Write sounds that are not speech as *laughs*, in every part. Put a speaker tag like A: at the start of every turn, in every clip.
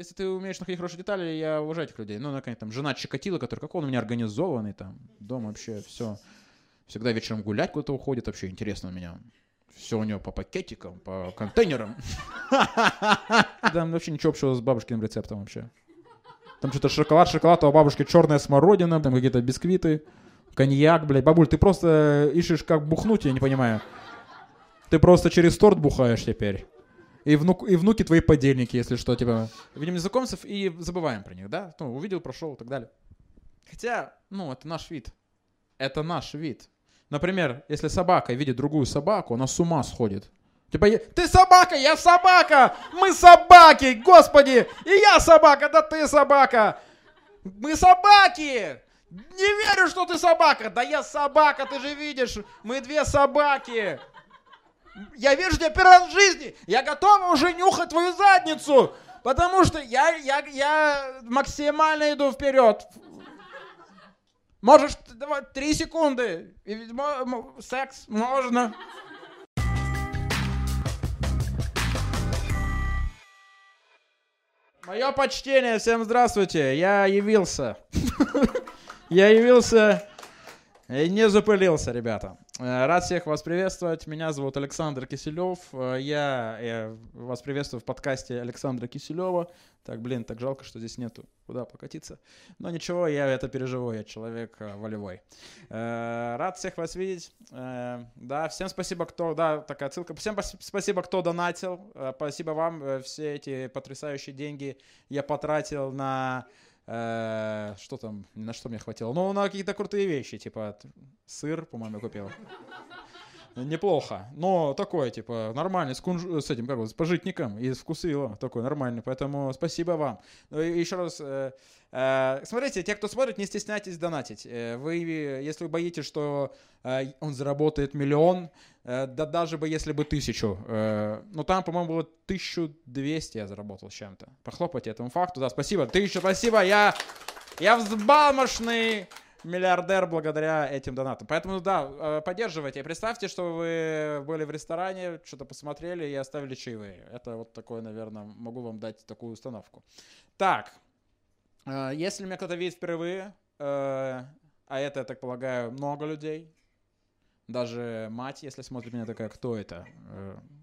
A: если ты умеешь находить хорошие детали, я уважаю этих людей. Ну, наконец, там, жена Чикатила, который, как он у меня организованный, там, дом вообще, все. Всегда вечером гулять куда-то уходит, вообще интересно у меня. Все у него по пакетикам, по контейнерам. *laughs* Там вообще ничего общего с бабушкиным рецептом вообще. Там что-то шоколад, шоколад, а у бабушки черная смородина, там какие-то бисквиты, коньяк, блядь. Бабуль, ты просто ищешь как бухнуть, я не понимаю. Ты просто через торт бухаешь теперь. И, внук, и внуки твои подельники, если что, типа. Видим незнакомцев и забываем про них, да? Ну, увидел, прошел и так далее. Хотя, ну, это наш вид. Это наш вид. Например, если собака видит другую собаку, она с ума сходит. Типа, ты собака, я собака, мы собаки, господи, и я собака, да ты собака. Мы собаки! Не верю, что ты собака. Да я собака, ты же видишь, мы две собаки. Я вижу тебя первый раз в жизни. Я готова уже нюхать твою задницу. Потому что я, я, я максимально иду вперед. Можешь, давай, три секунды. Секс можно. Мое почтение, всем здравствуйте. Я явился. *laughs* Я явился не запылился, ребята. Э, рад всех вас приветствовать. Меня зовут Александр Киселев. Э, я, я вас приветствую в подкасте Александра Киселева. Так, блин, так жалко, что здесь нету куда покатиться. Но ничего, я это переживу, я человек э, волевой. Рад всех вас видеть. Да, всем спасибо, кто... Да, такая ссылка. Всем спасибо, кто донатил. Спасибо вам. Все эти потрясающие деньги я потратил на Э, что там, на что мне хватило? Ну, на какие-то крутые вещи, типа сыр, по-моему, купил. Неплохо, но такое, типа, нормальный, с, кунж... с этим, как вот, с пожитником и с вкусвилла, такой нормальный, поэтому спасибо вам. Ну, еще раз, э, э, смотрите, те, кто смотрит, не стесняйтесь донатить. Э, вы, если вы боитесь, что э, он заработает миллион, э, да даже бы если бы тысячу, э, ну там, по-моему, было 1200 я заработал чем-то. Похлопайте этому факту, да, спасибо, тысяча, спасибо, я, я взбалмошный миллиардер благодаря этим донатам. Поэтому, да, э, поддерживайте. Представьте, что вы были в ресторане, что-то посмотрели и оставили чаевые. Это вот такое, наверное, могу вам дать такую установку. Так, э, если меня кто-то видит впервые, э, а это, я так полагаю, много людей, даже мать, если смотрит меня, такая, кто это?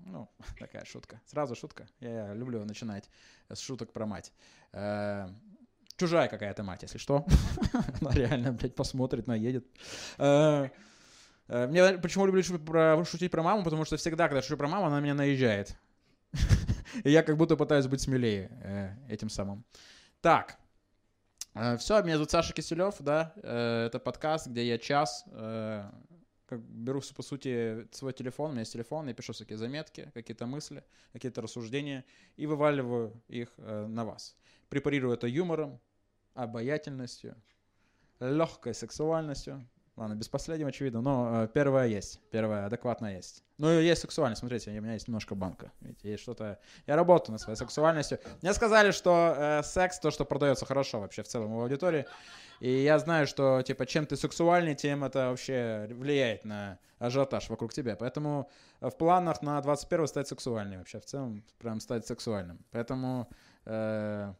A: Ну, *laughs* такая шутка. Сразу шутка. Я люблю начинать с шуток про мать чужая какая-то мать, если что. *laughs* Она реально, блядь, посмотрит, наедет. Э, э, мне почему люблю шутить про маму, потому что всегда, когда шучу про маму, она меня наезжает. *laughs* И я как будто пытаюсь быть смелее э, этим самым. Так, все, меня зовут Саша Киселев, да, это подкаст, где я час как беру, по сути, свой телефон, у меня есть телефон, я пишу всякие заметки, какие-то мысли, какие-то рассуждения и вываливаю их на вас. Препарирую это юмором, обаятельностью, легкой сексуальностью. Ладно, без последнего очевидно, но э, первое есть, первое адекватное есть. Ну, есть сексуальность, смотрите, у меня есть немножко банка. Видите, есть что-то... Я работаю над своей сексуальностью. Мне сказали, что э, секс, то, что продается хорошо вообще в целом в аудитории. И я знаю, что, типа, чем ты сексуальнее, тем это вообще влияет на ажиотаж вокруг тебя. Поэтому в планах на 21 стать сексуальным вообще. В целом, прям стать сексуальным. Поэтому... Э, Э,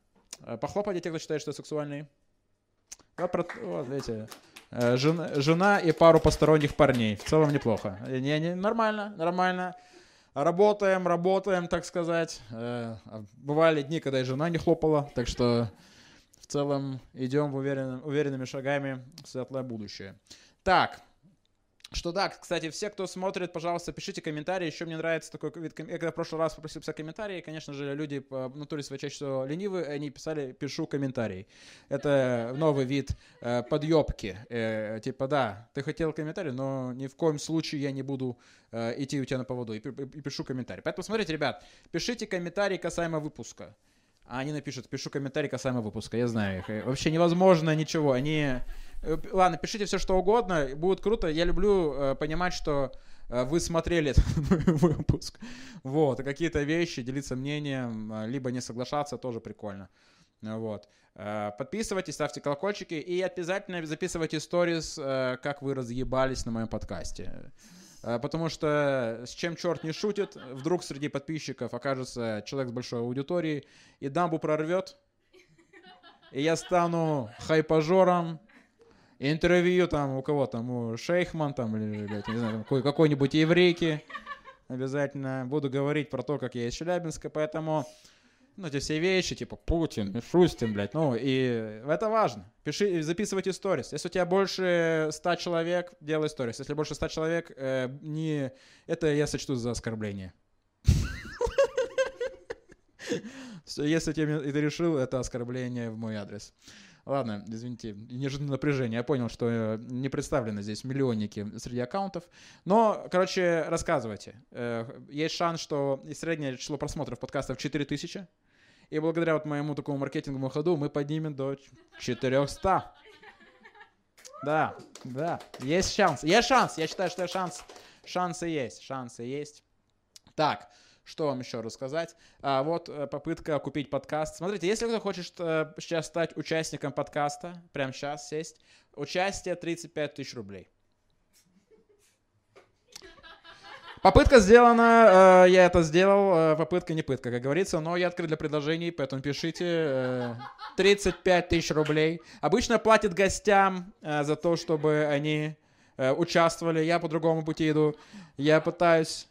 A: похлопайте те, кто считает, что сексуальный. Вот, вот видите, э, жена, жена и пару посторонних парней. В целом неплохо. Не, не, нормально, нормально. Работаем, работаем, так сказать. Э, бывали дни, когда и жена не хлопала, так что в целом идем уверен, уверенными шагами в светлое будущее. Так, что да, кстати, все, кто смотрит, пожалуйста, пишите комментарии. Еще мне нравится такой вид. Я когда в прошлый раз попросил писать комментарии, конечно же, люди по натуре своей чаще всего ленивые, они писали «пишу комментарий». Это новый вид э, подъебки. Э, типа, да, ты хотел комментарий, но ни в коем случае я не буду э, идти у тебя на поводу и, и, и пишу комментарий. Поэтому смотрите, ребят, пишите комментарии касаемо выпуска. А они напишут, пишу комментарий касаемо выпуска, я знаю их. Вообще невозможно ничего. Они ладно, пишите все, что угодно, будет круто. Я люблю э, понимать, что э, вы смотрели *laughs* этот выпуск. Вот, какие-то вещи, делиться мнением, э, либо не соглашаться, тоже прикольно. Вот. Э, подписывайтесь, ставьте колокольчики и обязательно записывайте сторис, как вы разъебались на моем подкасте. Э, потому что с чем черт не шутит, вдруг среди подписчиков окажется человек с большой аудиторией, и дамбу прорвет, и я стану хайпажором, интервью там у кого там, у Шейхман там, или, блядь, не знаю, какой, какой-нибудь еврейки, обязательно буду говорить про то, как я из Челябинска, поэтому ну, эти все вещи, типа Путин, Мишустин, блядь, ну, и это важно. Пиши, записывайте сторис. Если у тебя больше ста человек, делай сторис. Если больше ста человек, э, не... это я сочту за оскорбление. *laughs* Если ты решил, это оскорбление в мой адрес. Ладно, извините, неожиданное напряжение. Я понял, что э, не представлены здесь миллионники среди аккаунтов. Но, короче, рассказывайте. Э, есть шанс, что среднее число просмотров подкастов 4000. И благодаря вот моему такому маркетинговому ходу мы поднимем до 400. Да, да, есть шанс. Есть шанс. Я считаю, что шанс. Шансы есть. Шансы есть. Так, что вам еще рассказать? А, вот э, попытка купить подкаст. Смотрите, если кто хочет э, сейчас стать участником подкаста, прямо сейчас сесть, участие 35 тысяч рублей. Попытка сделана, э, я это сделал, э, попытка не пытка, как говорится, но я открыт для предложений, поэтому пишите. Э, 35 тысяч рублей. Обычно платят гостям э, за то, чтобы они э, участвовали. Я по другому пути иду. Я пытаюсь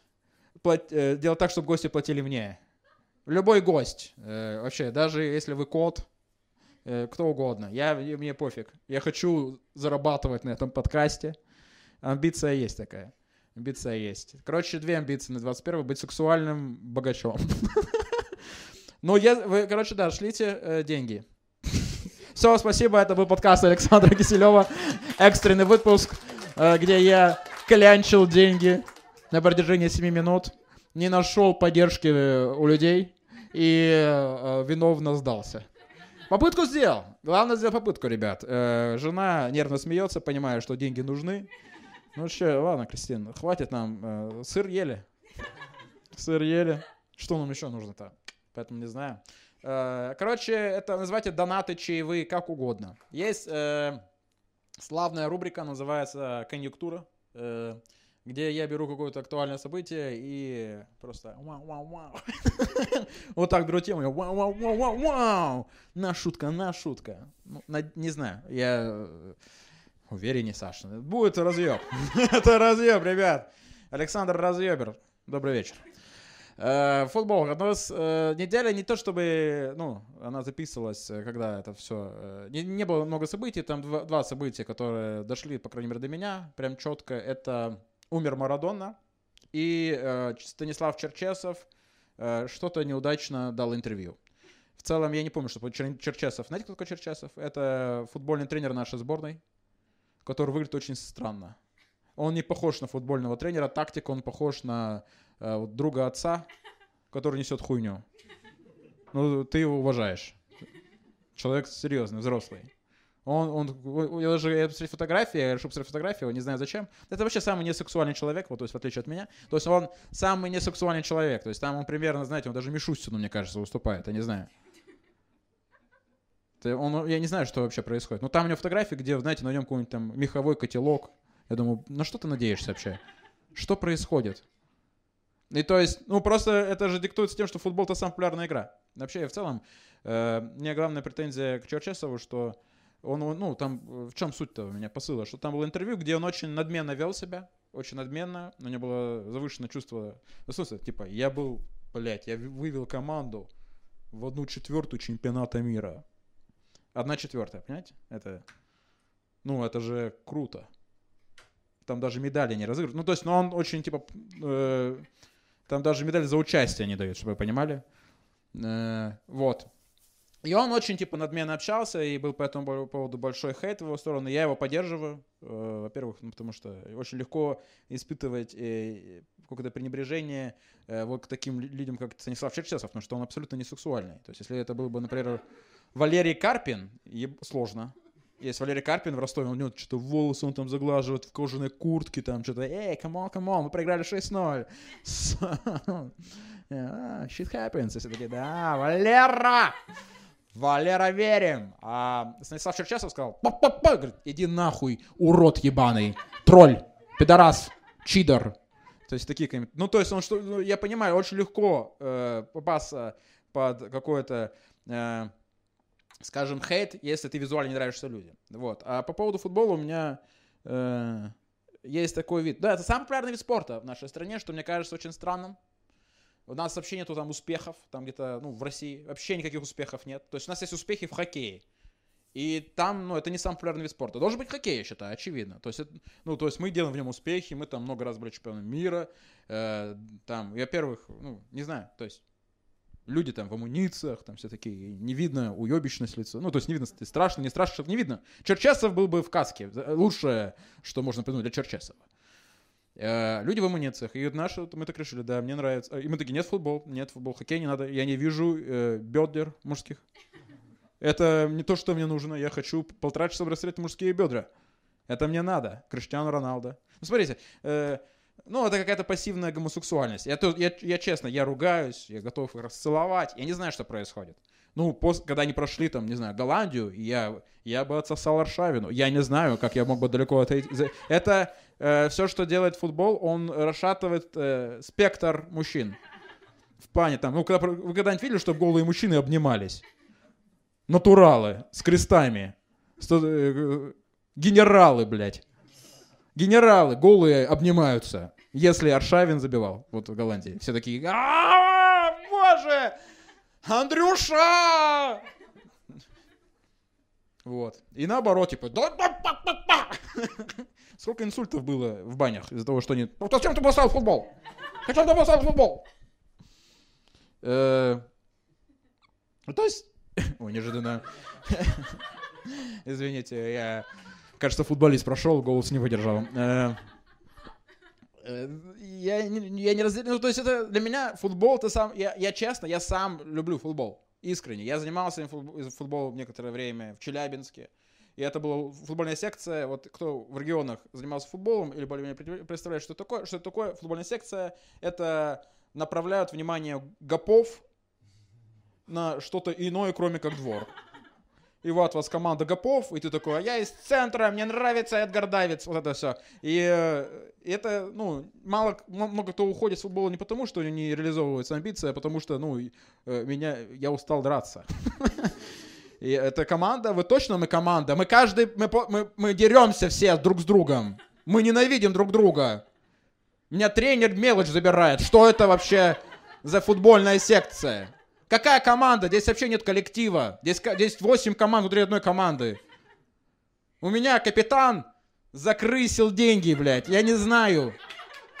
A: плат... Э, делать так, чтобы гости платили мне. Любой гость, э, вообще, даже если вы кот, э, кто угодно, я, мне пофиг. Я хочу зарабатывать на этом подкасте. Амбиция есть такая. Амбиция есть. Короче, две амбиции на 21 быть сексуальным богачом. *laughs* Ну, я, вы, короче, да, шлите э, деньги. *laughs* Все, спасибо. Это был подкаст Александра Киселева. Экстренный выпуск, э, где я клянчил деньги на протяжении 7 минут, не нашел поддержки э, у людей и э, виновно сдался. Попытку сделал. Главное сделать попытку, ребят. Э, жена нервно смеется, понимая, что деньги нужны. Ну что, ладно, Кристина, хватит нам. Э, сыр ели. Сыр ели. Что нам еще нужно-то? Поэтому не знаю. Э, короче, это называйте донаты, чаевые, как угодно. Есть э, славная рубрика, называется «Конъюнктура». Э, где я беру какое-то актуальное событие и просто вау-вау-вау. *laughs* Вот так беру тему, вау-вау-вау-вау. На шутка, на шутка. Ну, не знаю, я э, увереннее, Саша. Будет разъеб. *laughs* Это разъеб, ребят. Александр Разъебер. Добрый вечер. Э, футбол. Одна из э, неделя не то чтобы, ну, она записывалась, когда это все. Не, не было много событий, там два, два события, которые дошли, по крайней мере, до меня, прям четко. Это умер Марадона, и э, Станислав Черчесов э, что-то неудачно дал интервью. В целом, я не помню, что Черчесов. Знаете, кто такой Черчесов? Это футбольный тренер нашей сборной, который выглядит очень странно. Он не похож на футбольного тренера, тактик он похож на э, друга отца, который несет хуйню. Ну, ты его уважаешь. Человек серьезный, взрослый. Он, он, я даже я посмотреть фотографии, я решил посмотреть фотографию, не знаю зачем. Это вообще самый несексуальный человек, вот, то есть в отличие от меня. То есть он самый несексуальный человек. То есть там он примерно, знаете, он даже Мишустину, мне кажется, выступает, я не знаю. Он, я не знаю, что вообще происходит. Но там у него фотографии, где, знаете, на нем какой-нибудь там меховой котелок. Я думаю, на что ты надеешься вообще? Что происходит? И то есть, ну просто это же диктуется тем, что футбол это самая популярная игра. Вообще, в целом, э, мне главная претензия к Черчесову, что он, ну, там, в чем суть-то у меня посыла? Что там было интервью, где он очень надменно вел себя, очень надменно, у него было завышенное чувство, смысле, типа, я был, блядь, я вывел команду в одну четвертую чемпионата мира. Одна четвертая, понимаете? Это, ну, это же круто. Там даже медали не разыгрывают. Ну, то есть, ну, он очень, типа, э, там даже медаль за участие не дают, чтобы вы понимали. Э, вот. И он очень, типа, надменно общался, и был по этому поводу большой хейт в его сторону. Я его поддерживаю, э, во-первых, ну, потому что очень легко испытывать э, какое-то пренебрежение э, вот к таким людям, как Станислав Черчесов, потому что он абсолютно не сексуальный. То есть, если это был бы, например, Валерий Карпин, еб... сложно. Есть Валерий Карпин в Ростове, у него что-то волосы он там заглаживает в кожаной куртке, там что-то, эй, come on, come on, мы проиграли 6-0. *laughs* *laughs* Shit happens. Если такие, да, Валера! Валера, верим. А Станислав Черчесов сказал, па -па -па", говорит, иди нахуй, урод ебаный, тролль, пидорас, чидор, То есть такие комментарии. Ну, то есть он что, ну, я понимаю, очень легко э, попасться под какое-то, э, скажем, хейт, если ты визуально не нравишься людям. Вот. А по поводу футбола у меня э, есть такой вид. Да, это самый популярный вид спорта в нашей стране, что мне кажется очень странным. У нас вообще нету там успехов, там где-то, ну, в России вообще никаких успехов нет. То есть у нас есть успехи в хоккее. И там, ну, это не самый популярный вид спорта. Должен быть хоккей, я считаю, очевидно. То есть, это, ну, то есть мы делаем в нем успехи, мы там много раз были чемпионами мира. Э, там, во-первых, ну, не знаю, то есть люди там в амунициях, там все такие, не видно уебищность лица. Ну, то есть не видно, страшно, не страшно, не видно. Черчесов был бы в каске. Лучшее, что можно придумать для Черчесова. Э, люди в амунициях. И наши, мы так решили, да, мне нравится. И мы такие, нет футбол, нет футбол, хоккей не надо. Я не вижу э, бедер мужских. Это не то, что мне нужно. Я хочу полтора часа расстрелять мужские бедра. Это мне надо. Криштиану Роналдо. Ну, смотрите, э, ну, это какая-то пассивная гомосексуальность. Я, я, я честно, я ругаюсь, я готов их расцеловать. Я не знаю, что происходит. Ну, после, когда они прошли, там, не знаю, Голландию, я, я бы отсосал Аршавину. Я не знаю, как я мог бы далеко отойти. Это э, все, что делает футбол, он расшатывает э, спектр мужчин. В плане там, ну, когда, вы когда-нибудь видели, чтобы голые мужчины обнимались? натуралы с крестами. Э, генералы, блядь. Генералы голые обнимаются. Если Аршавин забивал, вот в Голландии, все такие, а боже, Андрюша! Вот. И наоборот, типа, *laughs* Сколько инсультов было в банях из-за того, что они... Ну, зачем ты поставил футбол? Зачем ты поставил футбол? Э, то есть, *laughs* Ой, неожиданно. *laughs* Извините, я, кажется, футболист прошел, голос не выдержал. Э, я, не, я не разделяю, ну, то есть это для меня футбол, это сам, я, я честно, я сам люблю футбол, искренне. Я занимался футболом некоторое время в Челябинске, и это была футбольная секция, вот кто в регионах занимался футболом или более-менее представляет, что такое, что такое футбольная секция, это направляют внимание гопов на что-то иное, кроме как двор. И вот у вас команда гопов, и ты такой, а я из центра, мне нравится Эдгар Давидс, вот это все. И э, это, ну, мало, много кто уходит с футбола не потому, что не реализовываются амбиции, а потому что, ну, э, меня, я устал драться. *laughs* И эта команда, вы точно мы команда? Мы каждый, мы, мы, мы деремся все друг с другом. Мы ненавидим друг друга. Меня тренер мелочь забирает. Что это вообще за футбольная секция? Какая команда? Здесь вообще нет коллектива. Здесь, здесь 8 команд внутри одной команды. У меня капитан закрысил деньги, блядь. Я не знаю.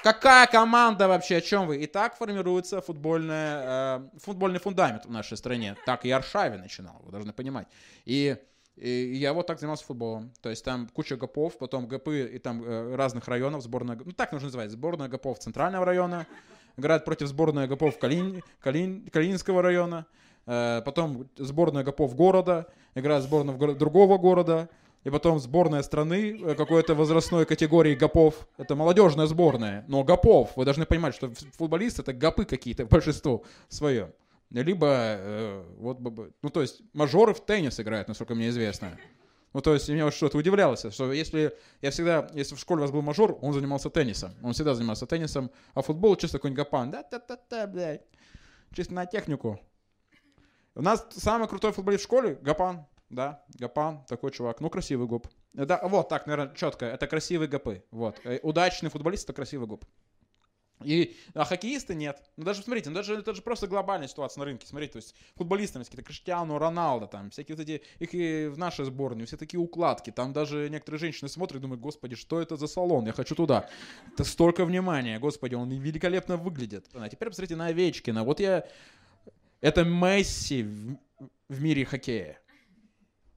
A: Какая команда вообще? О чем вы? И так формируется футбольная, э, футбольный фундамент в нашей стране. Так и Аршавин начинал, вы должны понимать. И, и я вот так занимался футболом. То есть там куча ГПов, потом ГПы и там э, разных районов, сборная, ну так нужно называть, сборная ГПов центрального района, играет против сборной Агапов Калин, Калин, Калининского района, э, потом сборная Агапов города, играет сборная го- другого города, и потом сборная страны э, какой-то возрастной категории ГАПов. Это молодежная сборная, но ГАПов. Вы должны понимать, что футболисты это ГАПы какие-то, *laughs* большинство свое. Либо, э, вот, ну то есть, мажоры в теннис играют, насколько мне известно. Ну, то есть, меня вот что-то удивлялось, что если я всегда, если в школе у вас был мажор, он занимался теннисом. Он всегда занимался теннисом, а футбол чисто какой-нибудь гапан. Да-та-та-та, блядь. Чисто на технику. У нас самый крутой футболист в школе — Гапан. Да, Гапан, такой чувак. Ну, красивый гоп. Да, вот так, наверное, четко. Это красивые гопы. Вот. Э, удачный футболист — это красивый гоп. И, а хоккеисты нет. Ну даже, смотрите, ну, даже, это же просто глобальная ситуация на рынке. Смотрите, то есть футболисты, какие-то Криштиану, Роналдо, там, всякие вот эти, их и в нашей сборной, все такие укладки. Там даже некоторые женщины смотрят и думают, господи, что это за салон, я хочу туда. Это столько внимания, господи, он великолепно выглядит. А теперь посмотрите на Овечкина. Вот я... Это Месси в, в мире хоккея.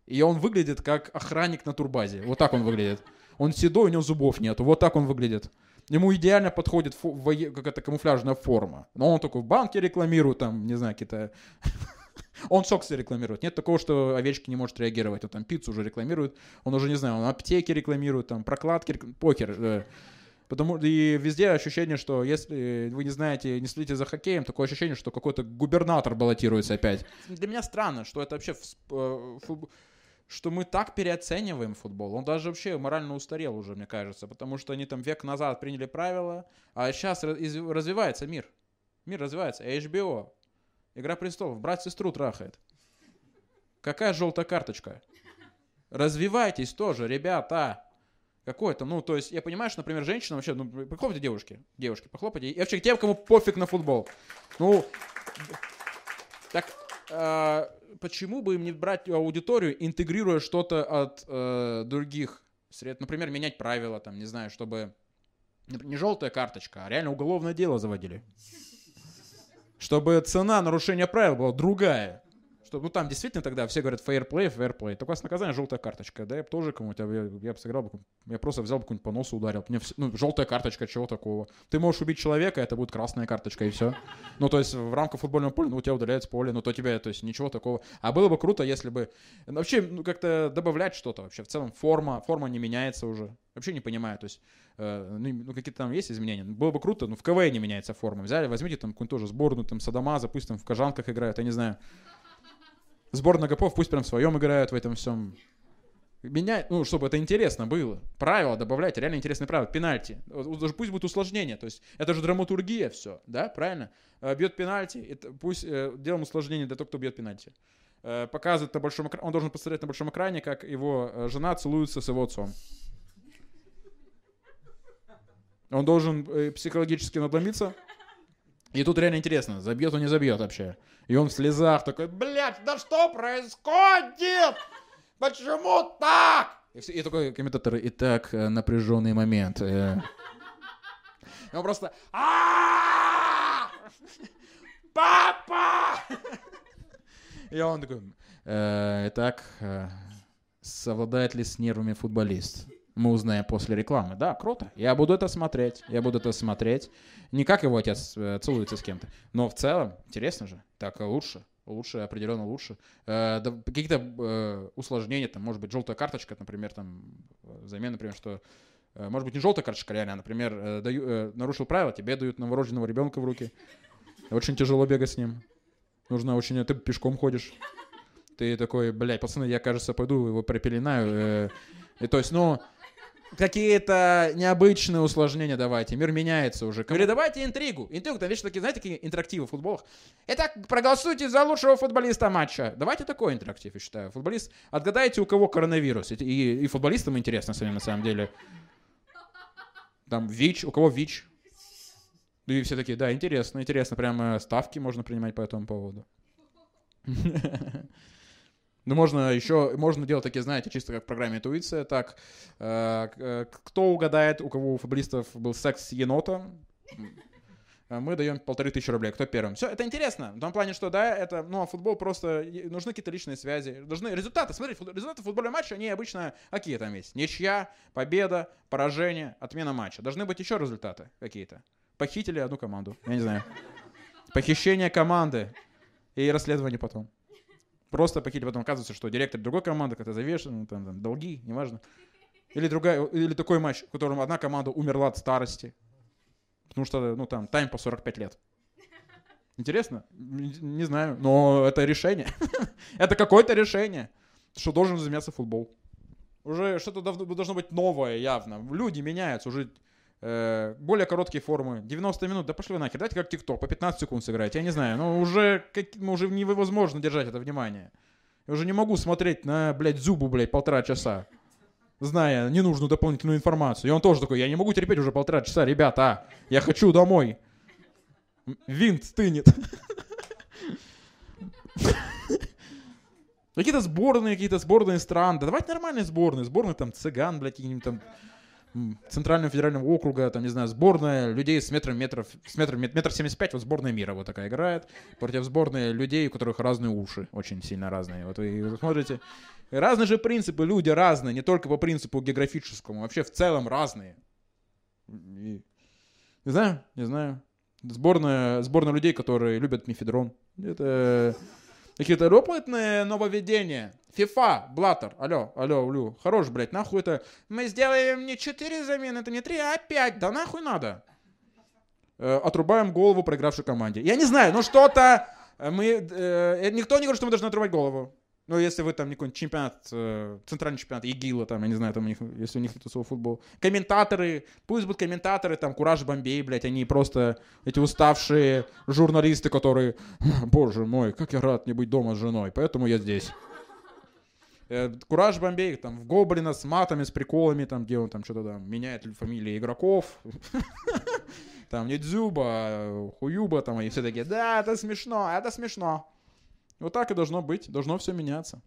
A: И он выглядит как охранник на турбазе. Вот так он выглядит. Он седой, у него зубов нету. Вот так он выглядит. Ему идеально подходит какая-то камуфляжная форма. Но он только в банке рекламирует, там, не знаю, какие-то... *laughs* Он соксы рекламирует. Нет такого, что овечки не может реагировать. Он там пиццу уже рекламирует. Он уже, не знаю, он аптеки рекламирует, там, прокладки, покер. Э. Потому и везде ощущение, что если вы не знаете, не следите за хоккеем, такое ощущение, что какой-то губернатор баллотируется опять. Для меня странно, что это вообще э, что мы так переоцениваем футбол. Он даже вообще морально устарел уже, мне кажется, потому что они там век назад приняли правила, а сейчас развивается мир. Мир развивается. HBO, Игра престолов, брат сестру трахает. Какая желтая карточка? Развивайтесь тоже, ребята. Какой-то, ну, то есть, я понимаю, что, например, женщина вообще, ну, похлопайте девушки, девушки, похлопайте. И вообще, тем, кому пофиг на футбол. Ну, так, э, почему бы им не брать аудиторию, интегрируя что-то от э, других средств? Например, менять правила, там, не знаю, чтобы не желтая карточка, а реально уголовное дело заводили. Чтобы цена нарушения правил была другая что, ну, там действительно тогда все говорят fair play. Только у вас наказание желтая карточка. Да, я бы тоже кому-то, я, я бы сыграл бы, я просто взял бы какую-нибудь по носу ударил. Мне все, ну, желтая карточка, чего такого? Ты можешь убить человека, это будет красная карточка, и все. Ну, то есть в рамках футбольного поля, ну, у тебя удаляется поле, ну, то тебя, то есть ничего такого. А было бы круто, если бы, вообще, ну, как-то добавлять что-то вообще. В целом форма, форма не меняется уже. Вообще не понимаю, то есть, э, ну, ну какие-то там есть изменения. Было бы круто, ну, в КВН не меняется форма. Взяли, возьмите там какую-нибудь тоже сборную, там, Садамаза, пусть там в Кожанках играют, я не знаю. Сборная Гопов пусть прям в своем играют в этом всем. Менять, ну, чтобы это интересно было. Правила добавляйте, реально интересные правила. Пенальти. Пусть будет усложнение. То есть это же драматургия все, да, правильно? Э, бьет пенальти, это, пусть э, делаем усложнение для того, кто бьет пенальти. Э, показывает на большом экране, он должен посмотреть на большом экране, как его э, жена целуется с его отцом. Он должен э, психологически надломиться. И тут реально интересно, забьет он, не забьет вообще. И он в слезах такой, блядь, да что происходит? Почему так? И, все, и такой комментатор, и так э, напряженный момент. Э». И он просто, папа! И он такой, «Э, итак, совладает ли с нервами футболист? Мы узнаем после рекламы. Да, круто. Я буду это смотреть. Я буду это смотреть. Не как его отец э, целуется с кем-то. Но в целом, интересно же. Так лучше. Лучше, определенно лучше. Э, да, какие-то э, усложнения, там, может быть, желтая карточка, например, там, взамен, например, что э, может быть, не желтая карточка реально, а, например, э, даю, э, нарушил правила, тебе дают новорожденного ребенка в руки. Очень тяжело бегать с ним. Нужно очень... Ты пешком ходишь. Ты такой, блядь, пацаны, я, кажется, пойду его пропеленаю. Э, и то есть, ну, какие-то необычные усложнения давайте. Мир меняется уже. Говорю, давайте интригу. Интригу, там видишь, такие, знаете, такие интерактивы в футболах. Итак, проголосуйте за лучшего футболиста матча. Давайте такой интерактив, я считаю. Футболист, отгадайте, у кого коронавирус. И, и, и футболистам интересно самим на самом деле. Там ВИЧ, у кого ВИЧ. И все такие, да, интересно, интересно. Прямо ставки можно принимать по этому поводу. *laughs* Ну, можно еще, можно делать такие, знаете, чисто как в программе интуиция, так, э, э, кто угадает, у кого у футболистов был секс с енотом, мы даем полторы тысячи рублей. Кто первым? Все, это интересно. В том плане, что, да, это, ну, а футбол просто, нужны какие-то личные связи. Должны результаты. Смотри, результаты футбольного матча, они обычно какие там есть? Ничья, победа, поражение, отмена матча. Должны быть еще результаты какие-то. Похитили одну команду. Я не знаю. Похищение команды. И расследование потом. Просто похитили, потом оказывается, что директор другой команды как-то завешен, там, там, долги, неважно. Или, другая, или такой матч, в котором одна команда умерла от старости. Потому что, ну, там, тайм по 45 лет. Интересно? Не знаю, но это решение. *laughs* это какое-то решение, что должен заниматься футбол. Уже что-то должно быть новое явно. Люди меняются, уже более короткие формы. 90 минут, да пошли вы нахер, давайте как ТикТок, по 15 секунд сыграть. Я не знаю, но уже, как, ну, уже невозможно держать это внимание. Я уже не могу смотреть на, блядь, зубу, блядь, полтора часа, зная ненужную дополнительную информацию. И он тоже такой, я не могу терпеть уже полтора часа, ребята, я хочу домой. Винт стынет. Какие-то сборные, какие-то сборные стран. Да давайте нормальные сборные. Сборные там цыган, блядь, какие-нибудь там Центрального федерального округа, там, не знаю, сборная людей с метром метров, с метром, метр семьдесят пять, вот сборная мира вот такая играет, против сборной людей, у которых разные уши, очень сильно разные. Вот вы смотрите, разные же принципы, люди разные, не только по принципу географическому, вообще в целом разные. И, не знаю, не знаю. Сборная, сборная людей, которые любят мифедрон. Это какие-то опытные нововведения. FIFA, Блаттер, алло, алло, Лю, хорош, блядь, нахуй это... Мы сделаем не 4 замены, это не 3, а 5, да нахуй надо. Э, отрубаем голову проигравшей команде. Я не знаю, ну что-то... Э, мы, э, никто не говорит, что мы должны отрубать голову. Ну, если вы там какой-нибудь чемпионат, э, центральный чемпионат ИГИЛа, там, я не знаю, там у них, если у них тусовой футбол. Комментаторы, пусть будут комментаторы, там, Кураж Бомбей, блядь, они просто эти уставшие журналисты, которые, боже мой, как я рад не быть дома с женой, поэтому я здесь. Э, Кураж Бомбей, там, в Гоблина с матами, с приколами, там, где он там что-то там меняет фамилии игроков. *laughs* Там, не Дзюба, Хуюба, там, и все такие, да, это смешно, это смешно. Вот так и должно быть, должно все меняться.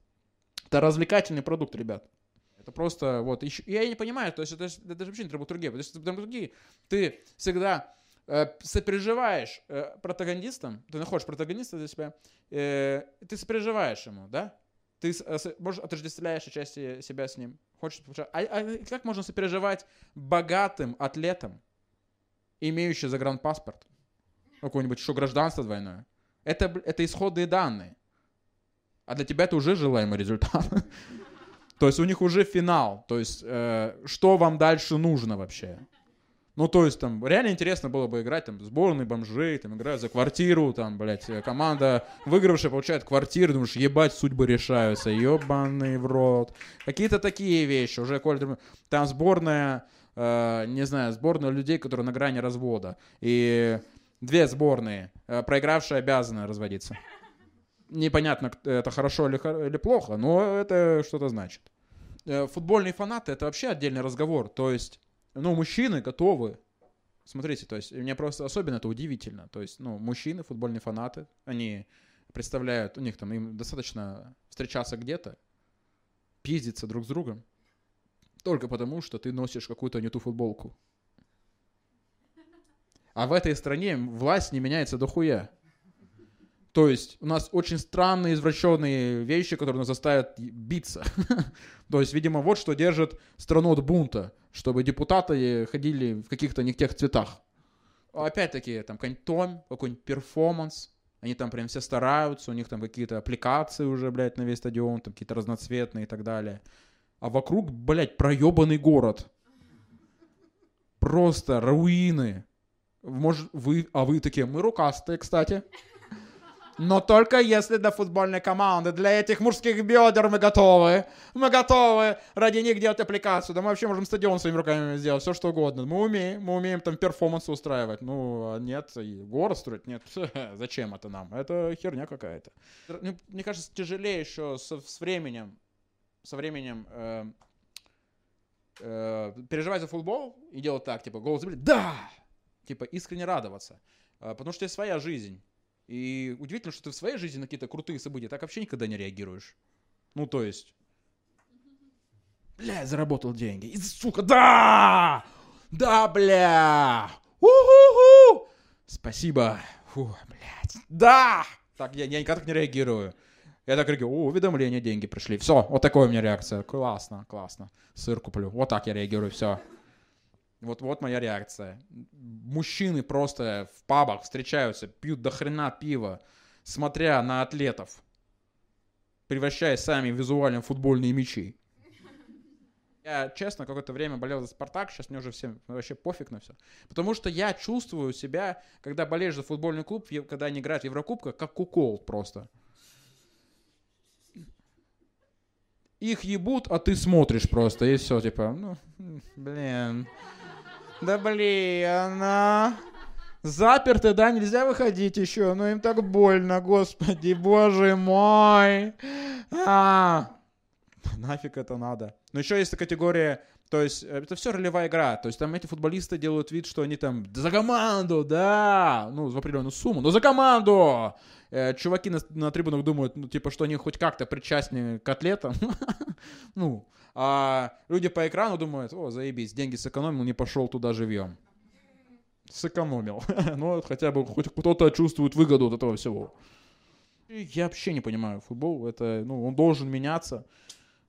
A: Это развлекательный продукт, ребят. Это просто вот еще, я не понимаю, то есть это, это даже вообще не драматургия. То есть в драматургии ты всегда э, сопереживаешь э, протагонистам, ты находишь протагониста для себя, э, ты сопереживаешь ему, да? Ты э, может отождествляешь части себя с ним. Хочешь, а, а как можно сопереживать богатым атлетам, имеющим загранпаспорт? Какое-нибудь еще гражданство двойное. Это, это исходные данные. А для тебя это уже желаемый результат. *laughs* То есть у них уже финал. То есть э, что вам дальше нужно вообще? Ну, то есть, там, реально интересно было бы играть, там, сборные бомжей, там, играют за квартиру, там, блядь, э, команда выигравшая получает квартиру, думаешь, ебать, судьбы решаются, ебаный в рот. Какие-то такие вещи, уже, коль, там, сборная, э, не знаю, сборная людей, которые на грани развода, и две сборные, э, проигравшие обязаны разводиться непонятно, это хорошо или, или плохо, но это что-то значит. Э, футбольные фанаты это вообще отдельный разговор. То есть, ну, мужчины готовы. Смотрите, то есть, мне просто особенно это удивительно. То есть, ну, мужчины, футбольные фанаты, они представляют, у них там им достаточно встречаться где-то, пиздиться друг с другом, только потому, что ты носишь какую-то не ту футболку. А в этой стране власть не меняется до хуя. То есть у нас очень странные, извращенные вещи, которые нас заставят биться. *laughs* То есть, видимо, вот что держит страну от бунта, чтобы депутаты ходили в каких-то не тех цветах. Опять-таки, там какой-нибудь том, какой-нибудь перформанс, они там прям все стараются, у них там какие-то аппликации уже, блядь, на весь стадион, там какие-то разноцветные и так далее. А вокруг, блядь, проебанный город. Просто руины. Может, вы, а вы такие, мы рукастые, кстати. Но только если для футбольной команды, для этих мужских бедер мы готовы. Мы готовы ради них делать аппликацию. Да мы вообще можем стадион своими руками сделать, все что угодно. Мы умеем, мы умеем там перформансы устраивать. Ну, а нет, город строить, нет. *laughs* Зачем это нам? Это херня какая-то. Мне кажется, тяжелее еще с, с временем, со временем э, э, переживать за футбол и делать так, типа, голос забили, да! Типа, искренне радоваться. Э, потому что есть своя жизнь. И удивительно, что ты в своей жизни на какие-то крутые события так вообще никогда не реагируешь. Ну, то есть... Бля, я заработал деньги. И, сука, да! Да, бля! У-ху-ху! Спасибо. Фу, блядь. Да! Так, я, я никак так не реагирую. Я так говорю, о, уведомления, деньги пришли. Все, вот такая у меня реакция. Классно, классно. Сыр куплю. Вот так я реагирую, все. Вот, вот моя реакция. Мужчины просто в пабах встречаются, пьют до хрена пива, смотря на атлетов, превращаясь сами в визуально футбольные мячи. Я, честно, какое-то время болел за «Спартак», сейчас мне уже всем вообще пофиг на все. Потому что я чувствую себя, когда болеешь за футбольный клуб, когда они играют в Еврокубках, как кукол просто. Их ебут, а ты смотришь просто, и все, типа, ну, блин. Да блин, а... Заперты, да, нельзя выходить еще, но им так больно, господи, боже мой. А, нафиг это надо. Но еще есть категория, то есть э, это все ролевая игра, то есть там эти футболисты делают вид, что они там за команду, да, ну, в определенную сумму, но за команду. Э, чуваки на, на трибунах думают, ну, типа, что они хоть как-то причастны к атлетам. *laughs* ну, а люди по экрану думают, о, заебись, деньги сэкономил, не пошел туда живьем. Сэкономил. *laughs* ну, хотя бы хоть кто-то чувствует выгоду от этого всего. Я вообще не понимаю футбол. Это, ну, он должен меняться.